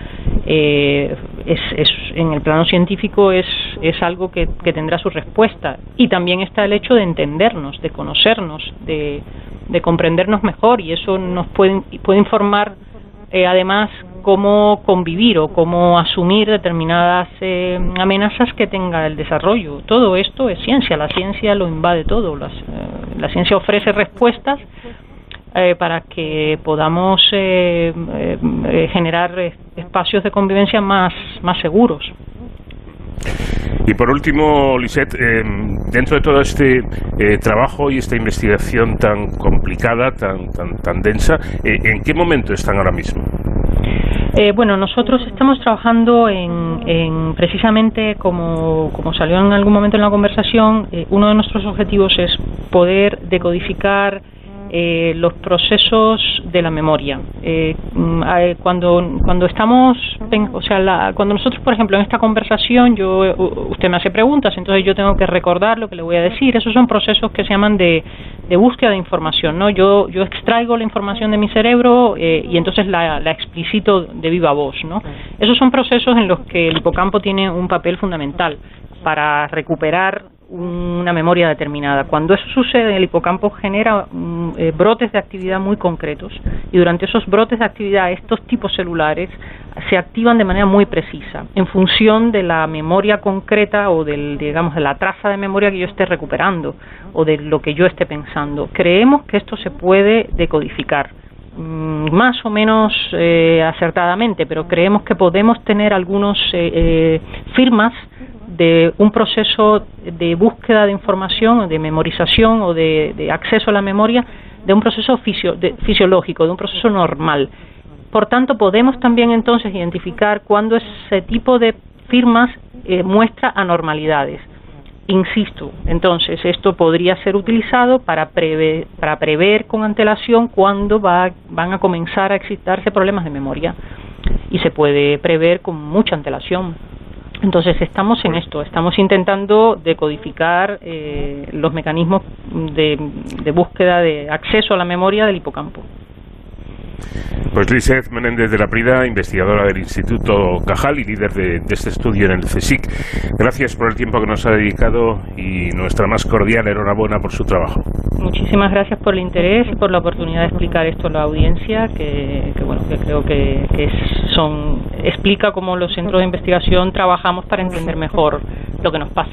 eh, es, es, en el plano científico es, es algo que, que, tendrá su respuesta. Y también está el hecho de entendernos, de conocernos, de, de comprendernos mejor y eso nos puede, puede informar eh, además cómo convivir o cómo asumir determinadas eh, amenazas que tenga el desarrollo. Todo esto es ciencia, la ciencia lo invade todo, eh, la ciencia ofrece respuestas para que podamos generar espacios de convivencia más, más seguros. Y por último, Lisette, dentro de todo este trabajo y esta investigación tan complicada, tan, tan, tan densa, ¿en qué momento están ahora mismo? Eh, bueno, nosotros estamos trabajando en, precisamente como, como, salió en algún momento en la conversación, eh, uno de nuestros objetivos es poder decodificar eh, los procesos de la memoria. Eh, mm, cuando, cuando estamos, o sea, cuando nosotros, por ejemplo, en esta conversación, yo, usted me hace preguntas, entonces yo tengo que recordar lo que le voy a decir. Esos son procesos que se llaman de, de búsqueda de información, ¿no? Yo, yo extraigo la información de mi cerebro eh, y entonces la, la explicito de viva voz, ¿no? Esos son procesos en los que el hipocampo tiene un papel fundamental para recuperar una memoria determinada. Cuando eso sucede, el hipocampo genera mm, eh, brotes de actividad muy concretos y durante esos brotes de actividad estos tipos celulares se activan de manera muy precisa en función de la memoria concreta o del digamos de la traza de memoria que yo esté recuperando o de lo que yo esté pensando. Creemos que esto se puede decodificar mm, más o menos eh, acertadamente, pero creemos que podemos tener algunos eh, firmas de un proceso de búsqueda de información, de memorización o de, acceso a la memoria, de un proceso fisiológico, de un proceso normal. Por tanto, podemos también entonces identificar cuando ese tipo de firmas eh, muestra anormalidades. Insisto, entonces esto podría ser utilizado para prever, para prever con antelación cuándo va, van a comenzar a existirse problemas de memoria y se puede prever con mucha antelación. Entonces estamos en esto, estamos intentando decodificar eh, los mecanismos de, de búsqueda de acceso a la memoria del hipocampo. Pues Lizeth Menéndez de la Prida, investigadora del Instituto Cajal y líder de, este estudio en el CSIC. Gracias por el tiempo que nos ha dedicado y nuestra más cordial enhorabuena por su trabajo. Muchísimas gracias por el interés y por la oportunidad de explicar esto a la audiencia, que, bueno, que creo que, que son explica cómo los centros de investigación trabajamos para entender mejor lo que nos pasa.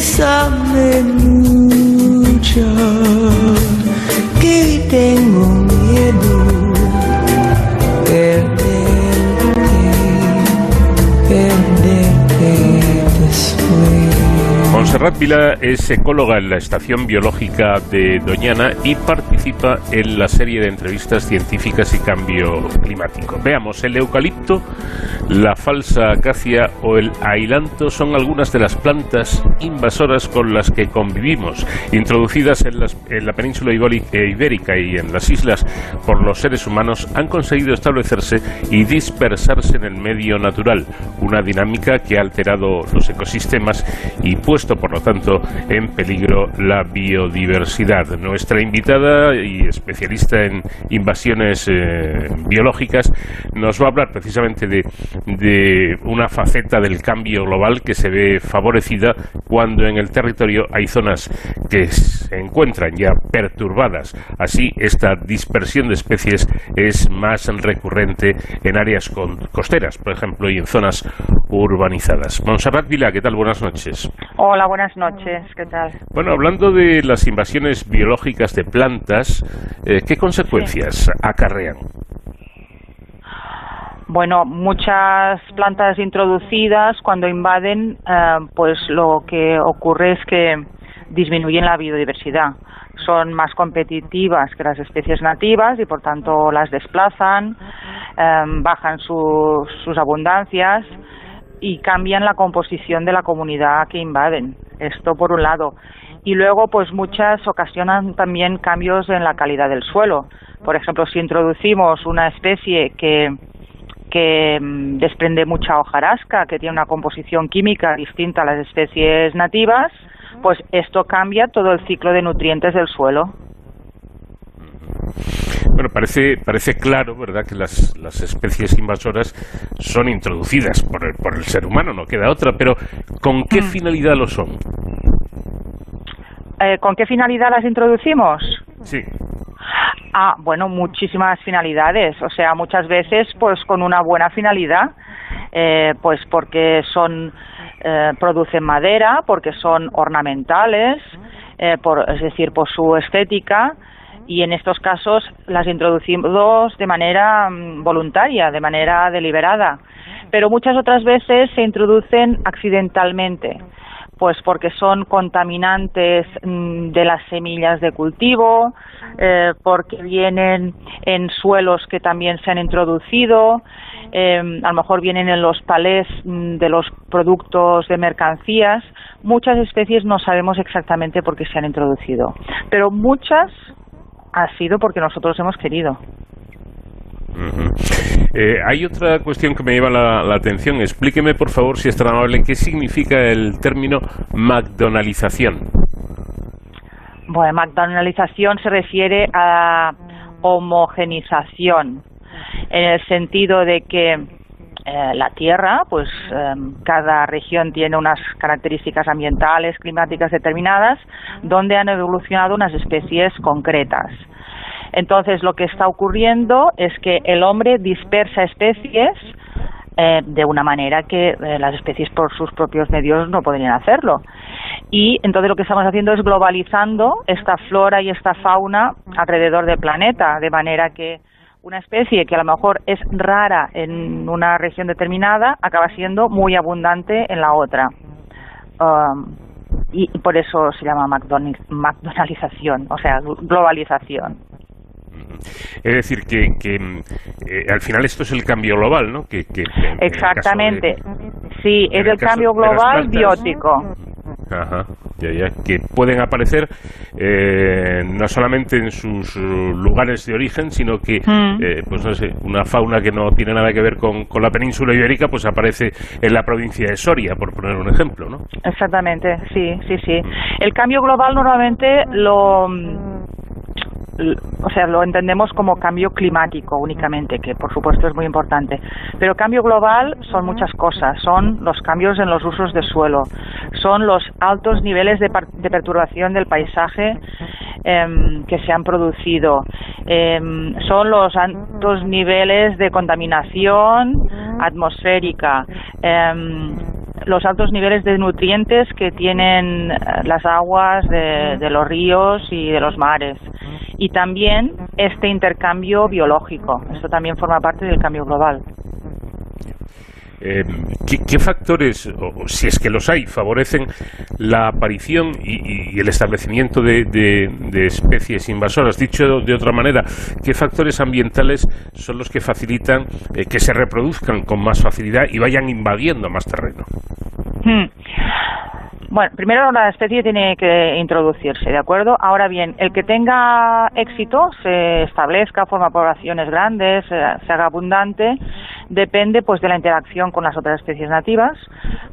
Bésame mucho, que tengo miedo Montserrat Vila es ecóloga en la Estación Biológica de Doñana y participa en la serie de entrevistas científicas y cambio climático. Veamos, el eucalipto, la falsa acacia o el ailanto son algunas de las plantas invasoras con las que convivimos, introducidas en, las- en la península eh, ibérica y en las islas por los seres humanos, han conseguido establecerse y dispersarse en el medio natural, una dinámica que ha alterado los ecosistemas y puesto, por lo tanto, en peligro la biodiversidad. Nuestra invitada y especialista en invasiones eh, biológicas nos va a hablar precisamente de, de una faceta del cambio global que se ve favorecida cuando en el territorio hay zonas que se encuentran ya perturbadas. Así, esta dispersión de especies es más recurrente en áreas costeras, por ejemplo, y en zonas urbanizadas. Montserrat Vila, ¿qué tal? Buenas noches. Hola, buenas noches. ¿Qué tal? Bueno, hablando de las invasiones biológicas de plantas, eh, ¿qué consecuencias acarrean? Bueno, muchas plantas introducidas cuando invaden, eh, pues lo que ocurre es que disminuyen la biodiversidad. Son más competitivas que las especies nativas y por tanto las desplazan, eh, bajan su- sus abundancias y cambian la composición de la comunidad que invaden. Esto por un lado. Y luego, pues muchas ocasionan también cambios en la calidad del suelo. Por ejemplo, si introducimos una especie que que mm, desprende mucha hojarasca, que tiene una composición química distinta a las especies nativas, pues esto cambia todo el ciclo de nutrientes del suelo. Bueno, parece, parece claro, ¿verdad?, que las, las especies invasoras son introducidas por el, por el ser humano, no queda otra, pero ¿con qué finalidad lo son? Eh, ¿Con qué finalidad las introducimos? Sí. Ah, bueno, muchísimas finalidades. O sea, muchas veces, pues con una buena finalidad, eh, pues porque son eh, producen madera, porque son ornamentales, eh, por, es decir, por su estética. Y en estos casos las introducimos de manera mm, voluntaria, de manera deliberada. Pero muchas otras veces se introducen accidentalmente pues porque son contaminantes mm, de las semillas de cultivo, eh, porque vienen en suelos que también se han introducido, eh, a lo mejor vienen en los palés mm, de los productos de mercancías. Muchas especies no sabemos exactamente por qué se han introducido, pero muchas ha sido porque nosotros hemos querido. Eh, hay otra cuestión que me lleva la, la atención. Explíqueme, por favor, si es tan amable, qué significa el término McDonaldización. Bueno, McDonaldización se refiere a homogenización, en el sentido de que eh, la Tierra, pues eh, cada región tiene unas características ambientales, climáticas determinadas, donde han evolucionado unas especies concretas. Entonces, lo que está ocurriendo es que el hombre dispersa especies eh, de una manera que eh, las especies por sus propios medios no podrían hacerlo. Y entonces lo que estamos haciendo es globalizando esta flora y esta fauna alrededor del planeta, de manera que una especie que a lo mejor es rara en una región determinada acaba siendo muy abundante en la otra. um, y por eso se llama McDonaldización, o sea, globalización. Es decir, que, que eh, al final esto es el cambio global, ¿no? Que, Exactamente. sí, es el cambio global biótico. Ajá, ya, ya, que pueden aparecer eh, no solamente en sus lugares de origen, sino que, Mm. eh, pues no sé, una fauna que no tiene nada que ver con, con la península ibérica, pues aparece en la provincia de Soria, por poner un ejemplo, ¿no? Exactamente, sí, sí, sí. El cambio global normalmente lo o sea, lo entendemos como cambio climático únicamente, que por supuesto es muy importante. Pero cambio global son muchas cosas. Son los cambios en los usos de suelo, son los altos niveles de, de perturbación del paisaje em, que se han producido, em, son los altos niveles de contaminación atmosférica, em, los altos niveles de nutrientes que tienen eh, las aguas de, de los ríos y de los mares. Y también este intercambio biológico. Esto también forma parte del cambio global. Eh, ¿qué, qué factores, o si es que los hay, favorecen la aparición y, y- y el establecimiento de, de- de especies invasoras? Dicho de otra manera, ¿qué factores ambientales son los que facilitan eh, que se reproduzcan con más facilidad y vayan invadiendo más terreno? Hmm. Bueno, primero la especie tiene que introducirse, ¿de acuerdo? Ahora bien, el que tenga éxito, se establezca, forma poblaciones grandes, eh, se haga abundante, depende pues de la interacción con las otras especies nativas.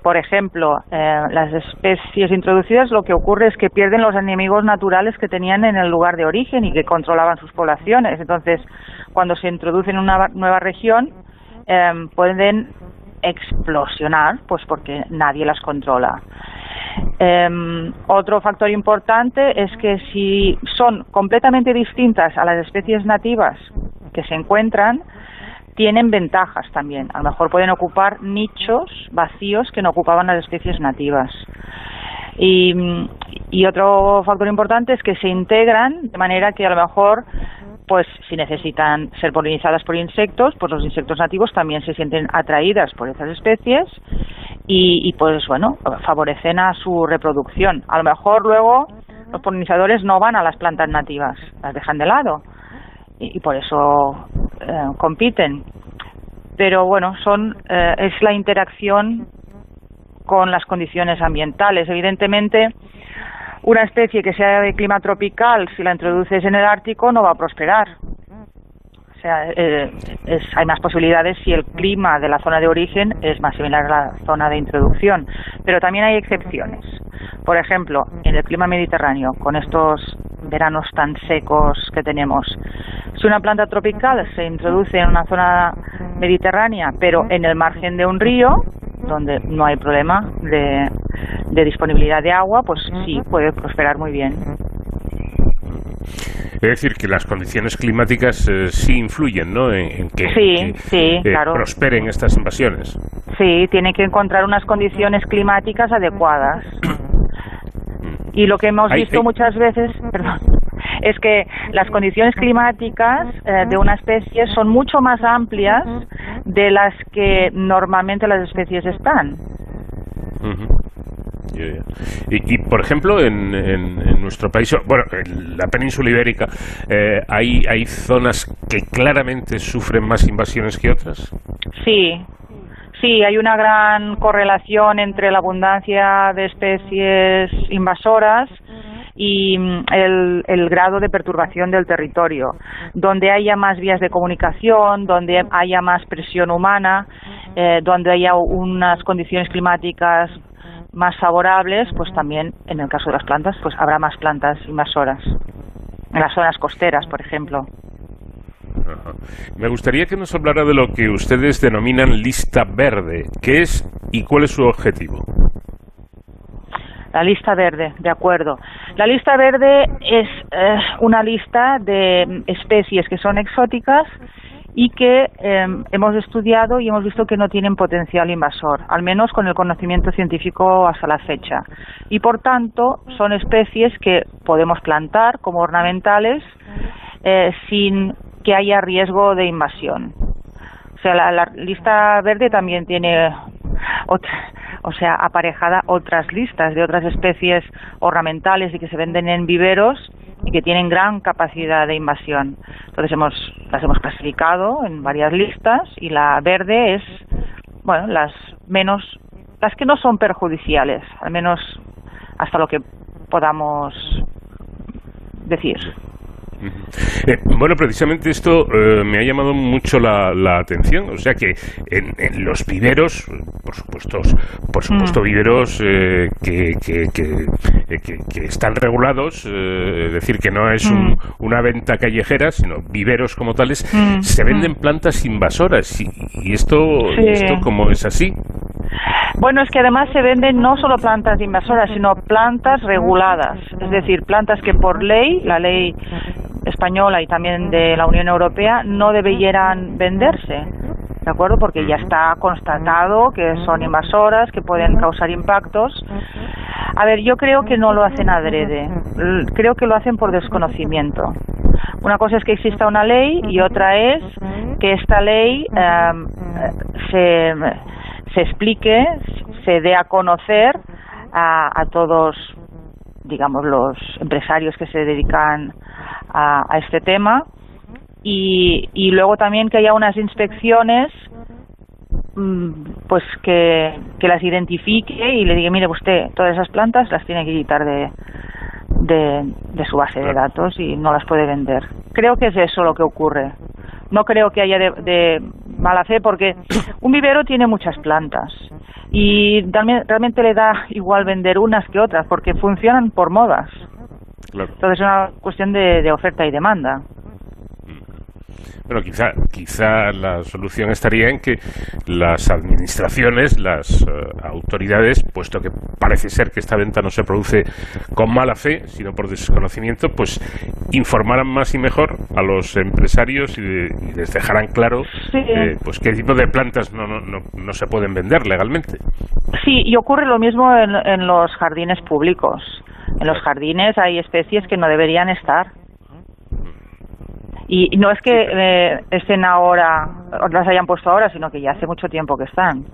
Por ejemplo, eh, las especies introducidas lo que ocurre es que pierden los enemigos naturales que tenían en el lugar de origen y que controlaban sus poblaciones. Entonces, cuando se introducen en una nueva región, eh, pueden explosionar, pues porque nadie las controla. Em, otro factor importante es que si son completamente distintas a las especies nativas que se encuentran, tienen ventajas también. A lo mejor pueden ocupar nichos vacíos que no ocupaban las especies nativas. Y, y otro factor importante es que se integran de manera que a lo mejor pues si necesitan ser polinizadas por insectos, pues los insectos nativos también se sienten atraídas por esas especies y, y, pues bueno, favorecen a su reproducción. A lo mejor luego los polinizadores no van a las plantas nativas, las dejan de lado y, por eso eh, compiten. Pero bueno, son eh, es la interacción con las condiciones ambientales. Evidentemente, una especie que sea de clima tropical, si la introduces en el Ártico, no va a prosperar. Eh, es- hay más posibilidades si el clima de la zona de origen es más similar a la zona de introducción. Pero también hay excepciones. Por ejemplo, en el clima mediterráneo, con estos veranos tan secos que tenemos, si una planta tropical se introduce en una zona mediterránea, pero en el margen de un río, donde no hay problema de disponibilidad de agua, pues sí, puede prosperar muy bien. Es decir, que las condiciones climáticas eh, sí influyen, ¿no? En, en que, Sí, que, sí, eh, claro. prosperen estas invasiones. Sí, tiene que encontrar unas condiciones climáticas adecuadas. Y lo que hemos visto muchas veces, (laughs) perdón, es que las condiciones climáticas eh, de una especie son mucho más amplias de las que normalmente las especies están. Ujú. Y, por ejemplo, en nuestro país, bueno, en la península ibérica, eh, hay, hay zonas que claramente sufren más invasiones que otras. Sí, sí, hay una gran correlación entre la abundancia de especies invasoras y mm, el, el grado de perturbación del territorio. Donde haya más vías de comunicación, donde haya más presión humana, eh, donde haya unas condiciones climáticas más favorables, pues también en el caso de las plantas, pues habrá más plantas invasoras. En las zonas costeras, por ejemplo. Ajá. Me gustaría que nos hablara de lo que ustedes denominan lista verde. ¿Qué es y cuál es su objetivo? La lista verde, de acuerdo. La lista verde es eh, una lista de especies que son exóticas y que eh, hemos estudiado y hemos visto que no tienen potencial invasor, al menos con el conocimiento científico hasta la fecha. Y por tanto, son especies que podemos plantar como ornamentales eh, sin que haya riesgo de invasión. O sea, la, la lista verde también tiene otra, o sea, aparejada otras listas de otras especies ornamentales y que se venden en viveros y que tienen gran capacidad de invasión. Entonces hemos, las hemos clasificado en varias listas y la verde es, bueno, las menos, las que no son perjudiciales, al menos hasta lo que podamos decir. Eh, bueno, precisamente esto eh, me ha llamado mucho la, atención. O sea que en, los viveros, por supuesto, por supuesto, mm. viveros eh, que, que, están regulados, es decir, que no es mm. una venta callejera, sino viveros como tales, mm. se venden plantas invasoras. Y, esto, esto, como es así? Bueno, es que además se venden no solo plantas invasoras, sino plantas reguladas, es decir, plantas que por ley, la ley española y también de la Unión Europea, no debieran venderse. ¿De acuerdo? Porque ya está constatado que son invasoras, que pueden causar impactos. A ver, yo creo que no lo hacen adrede. Creo que lo hacen por desconocimiento. Una cosa es que exista una ley y otra es que esta ley em, se se explique, se dé a conocer a, todos, digamos, los empresarios que se dedican a, este tema. Y, y, luego también que haya unas inspecciones mm, pues que, que, las identifique y le diga, mire usted, todas esas plantas las tiene que quitar de, de, de su base de datos y no las puede vender. Creo que es eso lo que ocurre no creo que haya de, mala fe porque un vivero tiene muchas plantas y realmente le da igual vender unas que otras porque funcionan por modas. Entonces es una cuestión de oferta y demanda. Bueno, quizá, quizá la solución estaría en que las administraciones, las eh, autoridades, puesto que parece ser que esta venta no se produce con mala fe, sino por desconocimiento, pues informaran más y mejor a los empresarios y, les dejaran claro eh, pues qué tipo de plantas no, no, no, se pueden vender legalmente. Sí, y ocurre lo mismo en, en los jardines públicos. En los jardines hay especies que no deberían estar y no es que eh, estén ahora, las hayan puesto ahora, sino que ya hace mucho tiempo que están.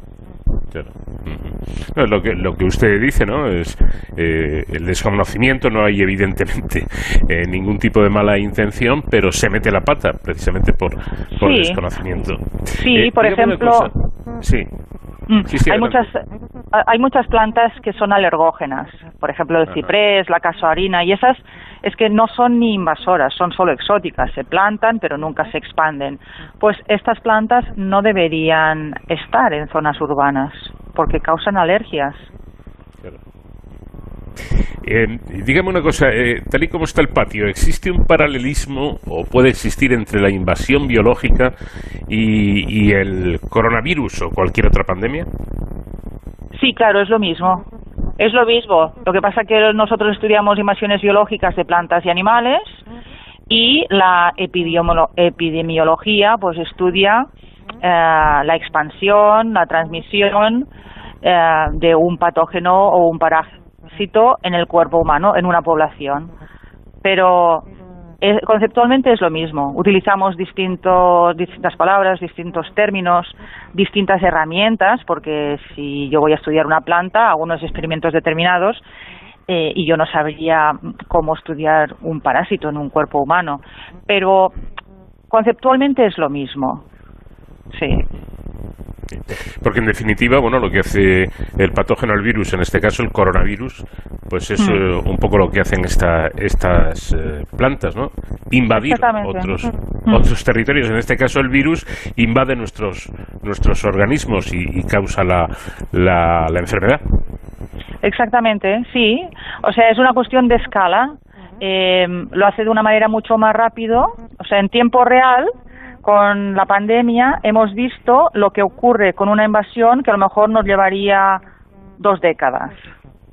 lo, que, lo que usted dice, ¿no? Es eh, el desconocimiento, no hay evidentemente (laughs) eh, ningún tipo de mala intención, pero se mete la pata precisamente por, por desconocimiento. Sí, por ejemplo. Sí. Mm, hay muchas hay muchas plantas que son alergógenas, por ejemplo el ciprés, la casuarina y esas es que no son ni invasoras, son solo exóticas, se plantan pero nunca se expanden. Pues estas plantas no deberían estar en zonas urbanas porque causan alergias. Eh, dígame una cosa, eh, tal y como está el patio, ¿existe un paralelismo o puede existir entre la invasión biológica y, y el coronavirus o cualquier otra pandemia? Sí, claro, es lo mismo. Es lo mismo. Lo que pasa es que nosotros estudiamos invasiones biológicas de plantas y animales y la epidemiología pues estudia eh, la expansión, la transmisión eh, de un patógeno o un parásito en el cuerpo humano, en una población. Pero conceptualmente es lo mismo. Utilizamos distintos, distintas palabras, distintos términos, distintas herramientas, porque si yo voy a estudiar una planta, hago unos experimentos determinados eh, y yo no sabría cómo estudiar un parásito en un cuerpo humano. Pero conceptualmente es lo mismo. Sí. Porque en definitiva, bueno, lo que hace el patógeno, el virus, en este caso el coronavirus, pues es mm. eh, un poco lo que hacen esta, estas eh, plantas, ¿no? Invadir otros, mm. otros territorios. En este caso el virus invade nuestros, nuestros organismos y, causa la, la, la enfermedad. Exactamente, sí. O sea, es una cuestión de escala. Eh, lo hace de una manera mucho más rápido, o sea, en tiempo real, con la pandemia hemos visto lo que ocurre con una invasión que a lo mejor nos llevaría dos décadas,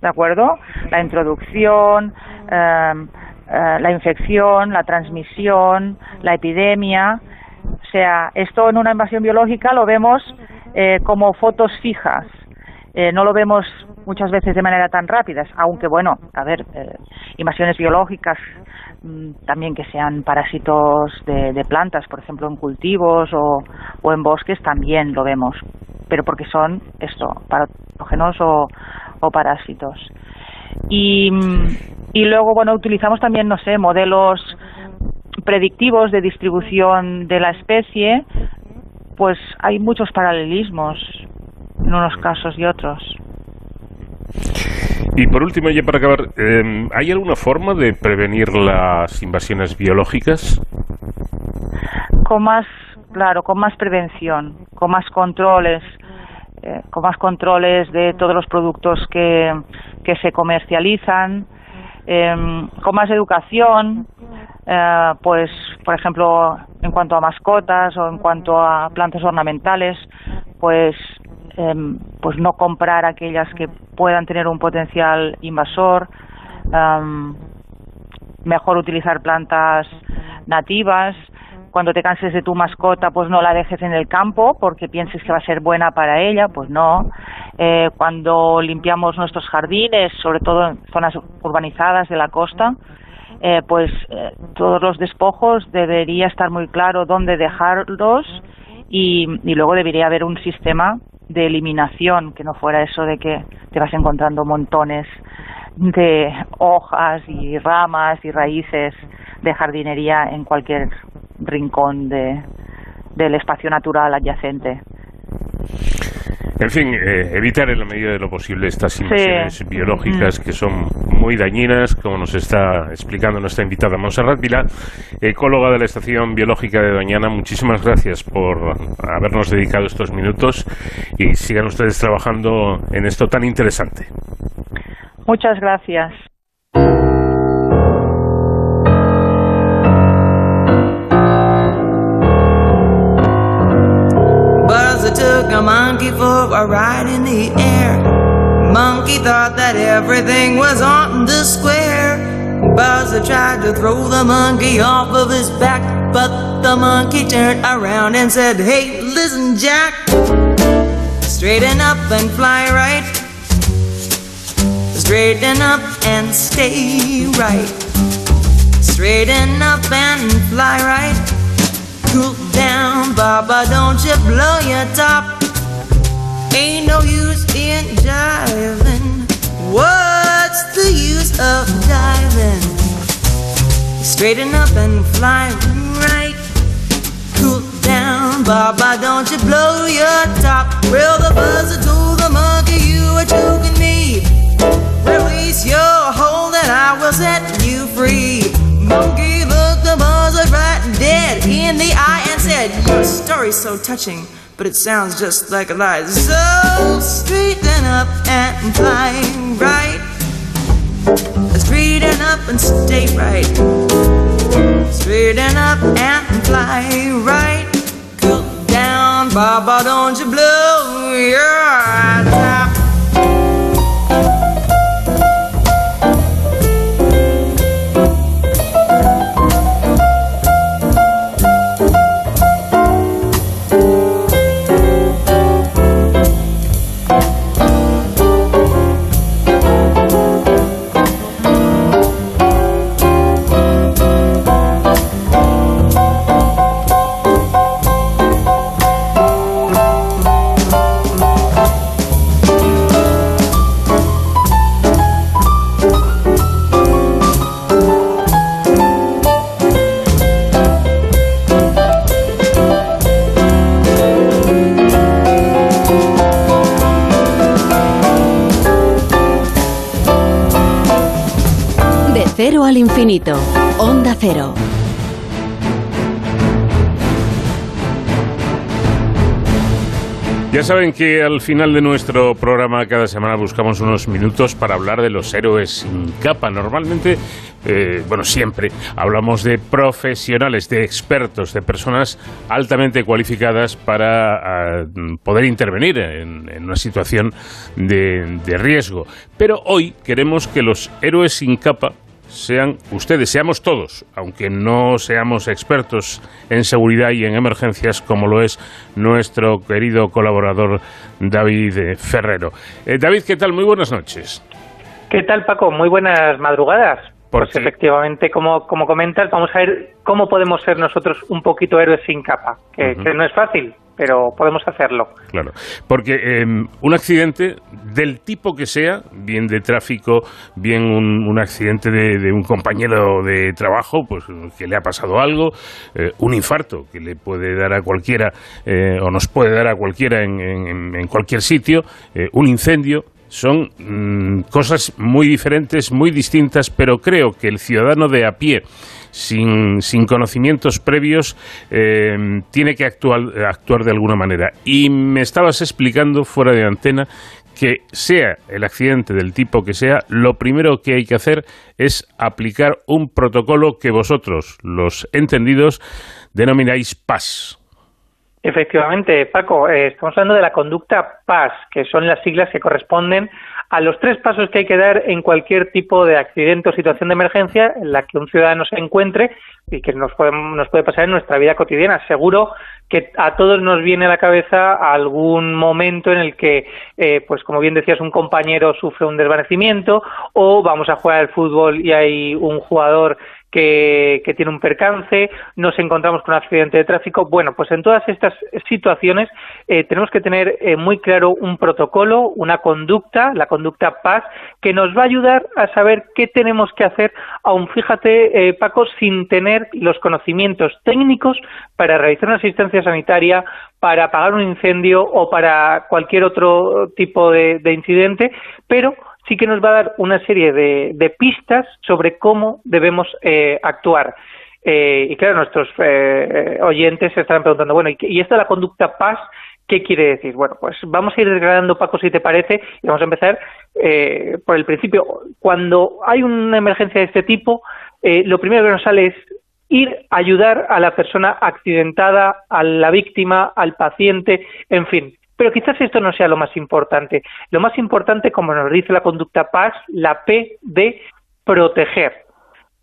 ¿de acuerdo? La introducción, em, eh, la infección, la transmisión, la epidemia. O sea, esto en una invasión biológica lo vemos eh, como fotos fijas, eh, no lo vemos muchas veces de manera tan rápida, aunque bueno, a ver, invasiones biológicas también que sean parásitos de, plantas, por ejemplo en cultivos o, en bosques también lo vemos, pero porque son esto, patógenos o, o parásitos. Y, y luego, bueno, utilizamos también, no sé, modelos predictivos de distribución de la especie, pues hay muchos paralelismos en unos casos y otros. Y por último, ya para acabar, eh, ¿hay alguna forma de prevenir las invasiones biológicas? Con más, claro, con más prevención, con más controles, eh, con más controles de todos los productos que, que se comercializan, eh, con más educación, eh, pues, por ejemplo, en cuanto a mascotas o en cuanto a plantas ornamentales, pues Em, pues no comprar aquellas que puedan tener un potencial invasor, em, mejor utilizar plantas nativas. Cuando te canses de tu mascota, pues no la dejes en el campo porque pienses que va a ser buena para ella, pues no. Eh, cuando limpiamos nuestros jardines, sobre todo en zonas urbanizadas de la costa, eh, pues eh, todos los despojos debería estar muy claro dónde dejarlos y, y luego debería haber un sistema de eliminación, que no fuera eso de que te vas encontrando montones de hojas y ramas y raíces de jardinería en cualquier rincón de, del espacio natural adyacente. En fin, eh, evitar en la medida de lo posible estas invasiones biológicas que son muy dañinas, como nos está explicando nuestra invitada Monserrat Vila, ecóloga de la Estación Biológica de Doñana. Muchísimas gracias por habernos dedicado estos minutos y sigan ustedes trabajando en esto tan interesante. Muchas gracias. Monkey for a ride in the air. Monkey thought that everything was on the square. Buzzer tried to throw the monkey off of his back, but the monkey turned around and said, Hey, listen, Jack, straighten up and fly right. Straighten up and stay right. Straighten up and fly right. Cool down, Baba, don't you blow your top. Ain't no use in jiving. What's the use of diving? Straighten up and fly right. Cool down, Baba, don't you blow your top. Well, the buzzer told the monkey you were choking me. Release your hold and I will set you free. Monkey looked the buzzard right dead in the eye and said, Your story's so touching, but it sounds just like a lie. So straighten up and fly right. Straighten up and stay right. Straighten up and fly right. Cool down, Baba, don't you blow your top. cero infinito. Onda Cero. Ya saben que al final de nuestro programa cada semana buscamos unos minutos para hablar de los héroes sin capa. Normalmente, eh, bueno, siempre hablamos de profesionales, de expertos, de personas altamente cualificadas para ah, poder intervenir en, una situación de, de riesgo. Pero hoy queremos que los héroes sin capa sean ustedes, seamos todos, aunque no seamos expertos en seguridad y en emergencias como lo es nuestro querido colaborador David Ferrero. Eh, David, ¿qué tal? Muy buenas noches. ¿Qué tal, Paco? Muy buenas madrugadas. Pues efectivamente, como, como comentas, vamos a ver cómo podemos ser nosotros un poquito héroes sin capa, que, no es fácil, pero podemos hacerlo. Claro, porque em, un accidente del tipo que sea, bien de tráfico, bien un, accidente de, un compañero de trabajo, pues que le ha pasado algo, eh, un infarto que le puede dar a cualquiera eh, o nos puede dar a cualquiera en, en cualquier sitio, eh, un incendio, son mm, cosas muy diferentes, muy distintas, pero creo que el ciudadano de a pie, sin, sin conocimientos previos, eh, tiene que actuar, actuar de alguna manera. Y me estabas explicando fuera de antena que sea el accidente del tipo que sea, lo primero que hay que hacer es aplicar un protocolo que vosotros, los entendidos, denomináis PAS. Efectivamente, Paco, eh, estamos hablando de la conducta PAS, que son las siglas que corresponden a los tres pasos que hay que dar en cualquier tipo de accidente o situación de emergencia en la que un ciudadano se encuentre y que nos puede, nos puede pasar en nuestra vida cotidiana. Seguro que a todos nos viene a la cabeza algún momento en el que, eh, pues como bien decías, un compañero sufre un desvanecimiento o vamos a jugar al fútbol y hay un jugador que, tiene un percance, nos encontramos con un accidente de tráfico. Bueno, pues en todas estas situaciones eh, tenemos que tener eh, muy claro un protocolo, una conducta, la conducta PAS, que nos va a ayudar a saber qué tenemos que hacer, aun fíjate, eh, Paco, sin tener los conocimientos técnicos para realizar una asistencia sanitaria, para apagar un incendio o para cualquier otro tipo de incidente, pero sí que nos va a dar una serie de, pistas sobre cómo debemos eh, actuar. Eh, y claro, nuestros eh, oyentes se estarán preguntando, bueno, ¿y, ¿y esto de la conducta paz qué quiere decir? Bueno, pues vamos a ir desgranando, Paco, si te parece, y vamos a empezar por el principio. Cuando hay una emergencia de este tipo, lo primero que nos sale es ir a ayudar a la persona accidentada, a la víctima, al paciente, en fin, pero quizás esto no sea lo más importante. Lo más importante, como nos dice la conducta PAS, la P de proteger.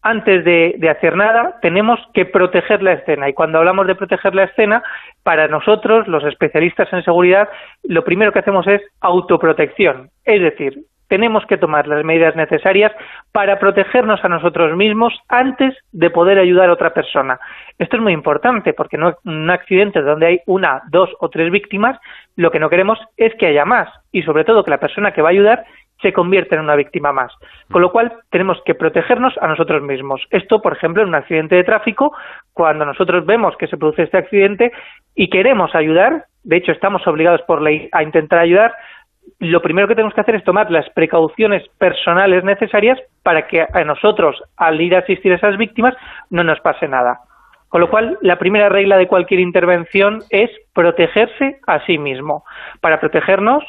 Antes de, hacer nada, tenemos que proteger la escena. Y cuando hablamos de proteger la escena, para nosotros, los especialistas en seguridad, lo primero que hacemos es autoprotección. Es decir, tenemos que tomar las medidas necesarias para protegernos a nosotros mismos antes de poder ayudar a otra persona. Esto es muy importante porque en un accidente donde hay una, dos o tres víctimas, lo que no queremos es que haya más y sobre todo que la persona que va a ayudar se convierta en una víctima más. Con lo cual tenemos que protegernos a nosotros mismos. Esto, por ejemplo, en un accidente de tráfico, cuando nosotros vemos que se produce este accidente y queremos ayudar, de hecho estamos obligados por ley a intentar ayudar, lo primero que tenemos que hacer es tomar las precauciones personales necesarias para que a nosotros, al ir a asistir a esas víctimas, no nos pase nada. Con lo cual, la primera regla de cualquier intervención es protegerse a sí mismo. Para protegernos,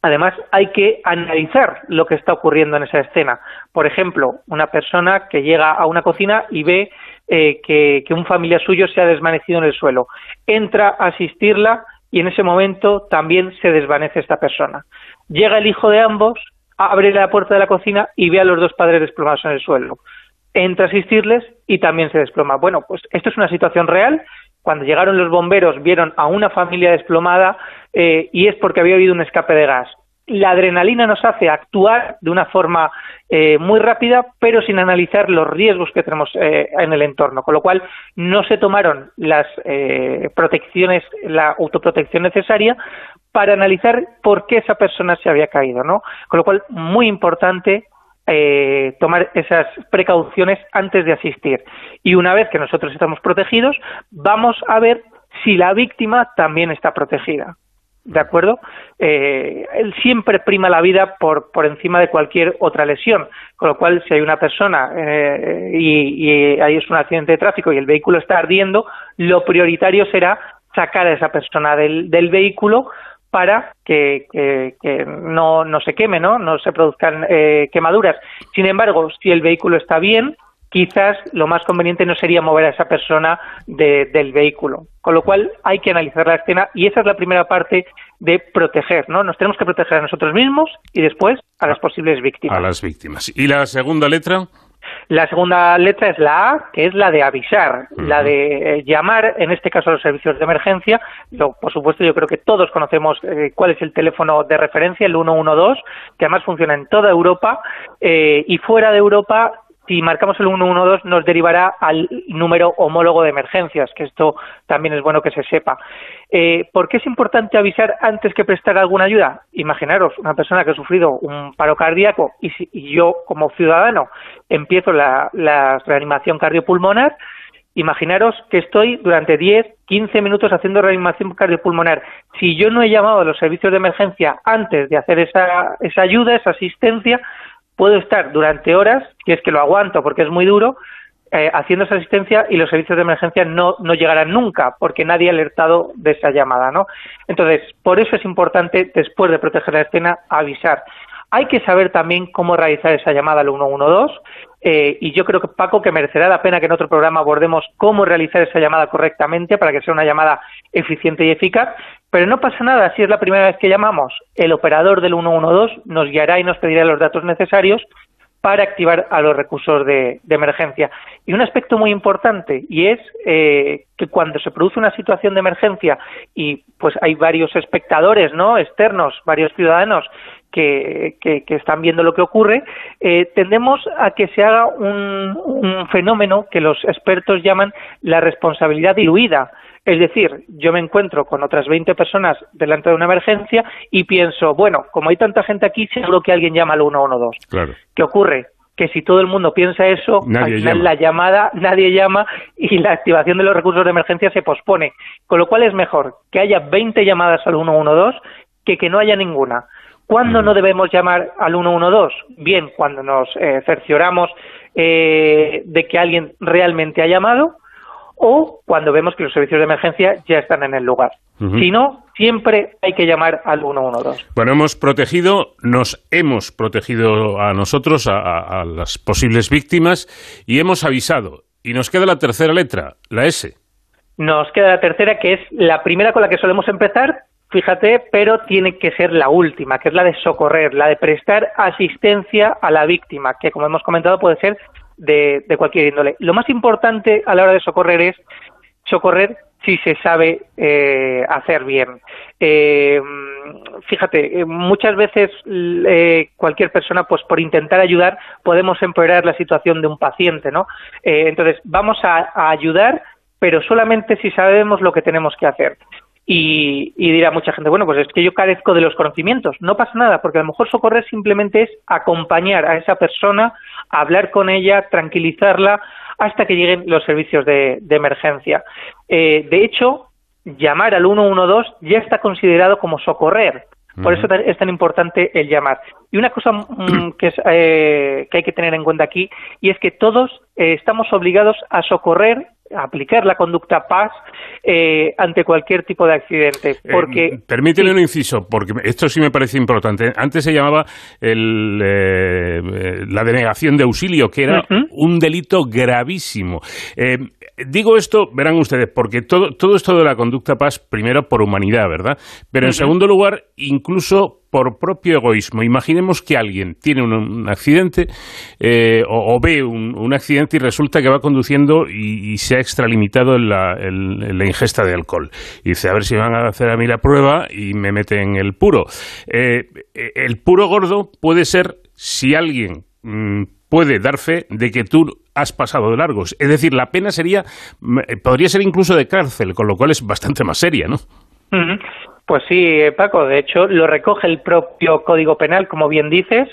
además, hay que analizar lo que está ocurriendo en esa escena. Por ejemplo, una persona que llega a una cocina y ve eh, que, que un familiar suyo se ha desvanecido en el suelo. Entra a asistirla y en ese momento también se desvanece esta persona. Llega el hijo de ambos, abre la puerta de la cocina y ve a los dos padres desplomados en el suelo. Entra a asistirles y también se desploma. Bueno, pues esto es una situación real. Cuando llegaron los bomberos vieron a una familia desplomada eh, y es porque había habido un escape de gas la adrenalina nos hace actuar de una forma eh, muy rápida, pero sin analizar los riesgos que tenemos eh, en el entorno, con lo cual no se tomaron las eh, protecciones, la autoprotección necesaria para analizar por qué esa persona se había caído, ¿no? Con lo cual, muy importante tomar esas precauciones antes de asistir. Y una vez que nosotros estamos protegidos, vamos a ver si la víctima también está protegida. ¿De acuerdo? Eh, él siempre prima la vida por, por encima de cualquier otra lesión, con lo cual si hay una persona eh, y, y hay un accidente de tráfico y el vehículo está ardiendo, lo prioritario será sacar a esa persona del, del vehículo para que, que, no, no, se queme, ¿no? no se produzcan eh, quemaduras. Sin embargo, si el vehículo está bien, quizás lo más conveniente no sería mover a esa persona del vehículo. Con lo cual hay que analizar la escena y esa es la primera parte de proteger, ¿no? Nos tenemos que proteger a nosotros mismos y después a las posibles víctimas. A las víctimas. ¿Y la segunda letra? La segunda letra es la A, que es la de avisar, la de eh, llamar, en este caso a los servicios de emergencia. por supuesto, yo creo que todos conocemos eh, cuál es el teléfono de referencia, el 112, que además funciona en toda Europa eh, y fuera de Europa si marcamos el 112 nos derivará al número homólogo de emergencias, que esto también es bueno que se sepa. Eh, ¿Por qué es importante avisar antes que prestar alguna ayuda? Imaginaros una persona que ha sufrido un paro cardíaco y, si, y yo como ciudadano empiezo la, la reanimación cardiopulmonar, Imaginaros que estoy durante 10, 15 minutos haciendo reanimación cardiopulmonar. Si yo no he llamado a los servicios de emergencia antes de hacer esa, esa ayuda, esa asistencia, puedo estar durante horas, y es que lo aguanto porque es muy duro, eh, haciendo esa asistencia y los servicios de emergencia no, no llegarán nunca porque nadie ha alertado de esa llamada, ¿no? Entonces, por eso es importante, después de proteger la escena, avisar. Hay que saber también cómo realizar esa llamada al 112 eh, y yo creo que Paco que merecerá la pena que en otro programa abordemos cómo realizar esa llamada correctamente para que sea una llamada eficiente y eficaz, pero no pasa nada si es la primera vez que llamamos. El operador del 112 nos guiará y nos pedirá los datos necesarios para activar a los recursos de, emergencia. Y un aspecto muy importante, y es eh, que cuando se produce una situación de emergencia y pues hay varios espectadores no externos, varios ciudadanos que, están viendo lo que ocurre, eh, tendemos a que se haga un, un fenómeno que los expertos llaman la responsabilidad diluida. Es decir, yo me encuentro con otras 20 personas delante de una emergencia y pienso, bueno, como hay tanta gente aquí, seguro que alguien llama al 112. Claro. ¿Qué ocurre? que si todo el mundo piensa eso, Nadie al final llama. la llamada nadie llama y la activación de los recursos de emergencia se pospone. Con lo cual es mejor que haya 20 llamadas al 112 que que no haya ninguna. ¿Cuándo no debemos llamar al 112? Bien, cuando nos eh, cercioramos eh, de que alguien realmente ha llamado o cuando vemos que los servicios de emergencia ya están en el lugar. Si no, siempre hay que llamar al 112. Bueno, hemos protegido, nos hemos protegido a nosotros, a las posibles víctimas, y hemos avisado. Y nos queda la tercera letra, la S. Nos queda la tercera, que es la primera con la que solemos empezar, fíjate, pero tiene que ser la última, que es la de socorrer, la de prestar asistencia a la víctima, que como hemos comentado puede ser de, cualquier índole. Lo más importante a la hora de socorrer es socorrer si se sabe eh, hacer bien. Eh, fíjate, eh, muchas veces eh, cualquier persona, pues por intentar ayudar, podemos empeorar la situación de un paciente, ¿no? Eh, entonces, vamos a ayudar, pero solamente si sabemos lo que tenemos que hacer. Y, y dirá mucha gente, bueno, pues es que yo carezco de los conocimientos. No pasa nada, porque a lo mejor socorrer simplemente es acompañar a esa persona, hablar con ella, tranquilizarla, hasta que lleguen los servicios de, de emergencia. Eh, de hecho, llamar al 112 ya está considerado como socorrer. Por eso es tan importante el llamar. Y una cosa mm, que, es, eh, que hay que tener en cuenta aquí, y es que todos eh, estamos obligados a socorrer, aplicar la conducta paz eh, ante cualquier tipo de accidente. Porque Eh, permíteme un inciso, porque esto sí me parece importante. Antes se llamaba el, eh, la denegación de auxilio, que era un delito gravísimo. Eh, digo esto, verán ustedes, porque todo, todo esto de la conducta paz, primero por humanidad, ¿verdad? Pero en segundo lugar, incluso por propio egoísmo. Imaginemos que alguien tiene un, accidente eh, o, ve un, accidente y resulta que va conduciendo y, se ha extralimitado en la, en- la ingesta de alcohol. Y dice, a ver si van a hacer a mí la prueba y me meten el puro. Eh, eh, el puro gordo puede ser si alguien mm, puede dar fe de que tú has pasado de largos. Es decir, la pena sería, mm, eh, podría ser incluso de cárcel, con lo cual es bastante más seria, ¿no? Pues sí, eh, Paco, de hecho lo recoge el propio Código Penal, como bien dices.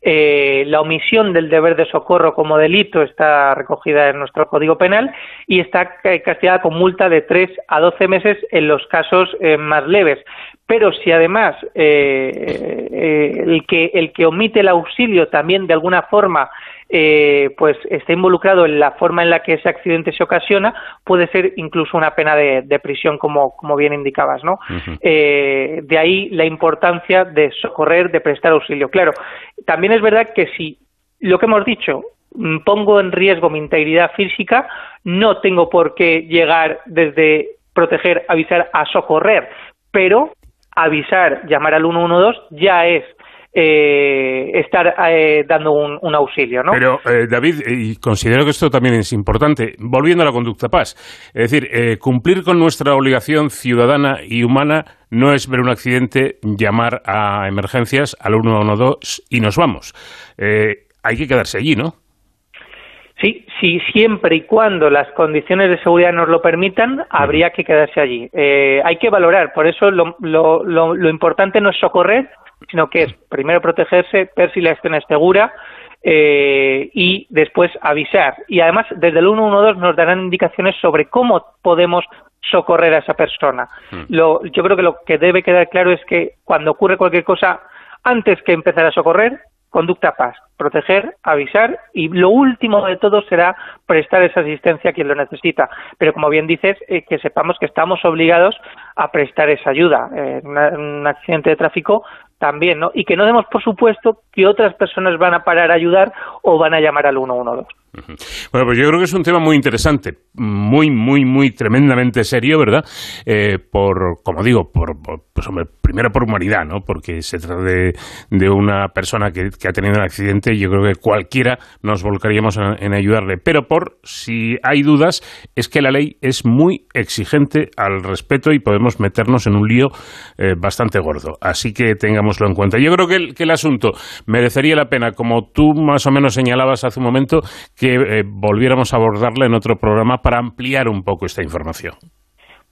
Eh, la omisión del deber de socorro como delito está recogida en nuestro Código Penal y está eh, castigada con multa de 3 a 12 meses en los casos eh, más leves. Pero si además eh, el, que, el que omite el auxilio también de alguna forma eh, pues está involucrado en la forma en la que ese accidente se ocasiona, puede ser incluso una pena de, de prisión, como, como bien indicabas, ¿no? Eh, de ahí la importancia de socorrer, de prestar auxilio. Claro, también es verdad que si lo que hemos dicho mm, pongo en riesgo mi integridad física, no tengo por qué llegar desde proteger, avisar a socorrer, pero avisar, llamar al 112 ya es eh, estar eh, dando un, un auxilio, ¿no? Pero, eh, David, eh, y considero que esto también es importante, volviendo a la conducta paz, es decir, eh, cumplir con nuestra obligación ciudadana y humana no es ver un accidente, llamar a emergencias al 112 y nos vamos. Eh, hay que quedarse allí, ¿no? Sí, sí, siempre y cuando las condiciones de seguridad nos lo permitan, habría que quedarse allí. Hay que valorar, por eso lo, lo, lo, importante no es socorrer, sino que es primero protegerse, ver si la acción es segura eh, y después avisar. Y además, desde el 112 nos darán indicaciones sobre cómo podemos socorrer a esa persona. Lo, yo creo que lo que debe quedar claro es que cuando ocurre cualquier cosa, antes que empezar a socorrer, conducta paz, proteger, avisar y lo último de todo será prestar esa asistencia a quien lo necesita. Pero como bien dices, eh, que sepamos que estamos obligados a prestar esa ayuda. en un accidente de tráfico también, ¿no? Y que no demos por supuesto que otras personas van a parar a ayudar o van a llamar al 112. Bueno, pues yo creo que es un tema muy interesante, muy, muy, muy tremendamente serio, ¿verdad? Eh, por, como digo, por, pues primero por humanidad, ¿no? Porque se trata de, una persona que, que, ha tenido un accidente y yo creo que cualquiera nos volcaríamos en, ayudarle. Pero por si hay dudas, es que la ley es muy exigente al respeto y podemos meternos en un lío eh, bastante gordo. Así que tengámoslo en cuenta. Yo creo que el, que el asunto merecería la pena, como tú más o menos señalabas hace un momento, que eh, volviéramos a abordarla en otro programa para ampliar un poco esta información.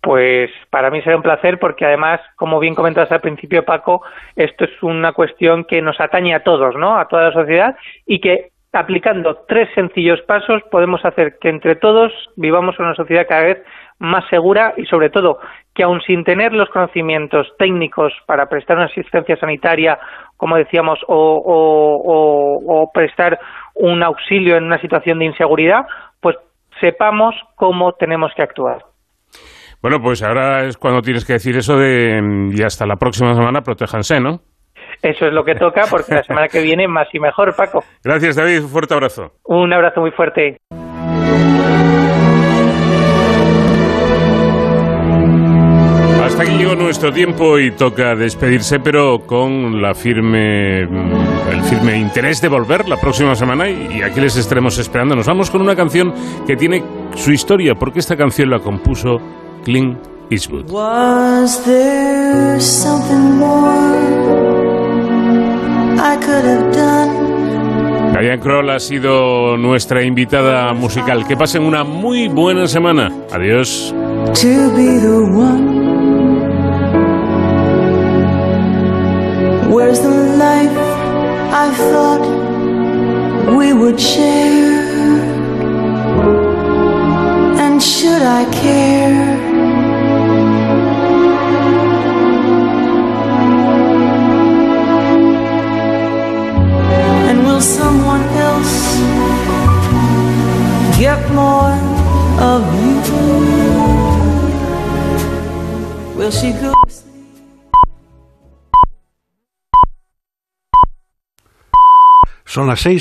Pues para mí será un placer porque además, como bien comentabas al principio, Paco, esto es una cuestión que nos atañe a todos, ¿no? A toda la sociedad y que aplicando tres sencillos pasos podemos hacer que entre todos vivamos una sociedad cada vez más segura y sobre todo que aun sin tener los conocimientos técnicos para prestar una asistencia sanitaria, como decíamos, o, prestar un auxilio en una situación de inseguridad, pues sepamos cómo tenemos que actuar. Bueno, pues ahora es cuando tienes que decir eso de y hasta la próxima semana protéjanse, ¿no? Eso es lo que toca porque la semana que viene más y mejor, Paco. (laughs) Gracias, David. Un fuerte abrazo. Un abrazo muy fuerte. Hasta aquí llegó nuestro tiempo y toca despedirse, pero con la firme, el firme interés de volver la próxima semana y aquí les estaremos esperando. Nos vamos con una canción que tiene su historia, porque esta canción la compuso Clint Eastwood. Was there something more I could have done? Diane Kroll ha sido nuestra invitada musical. Que pasen una muy buena semana. Adiós. To be the one Where's the life I thought we would share? And should I care? And will someone else get more of you? Will she go? Son las seis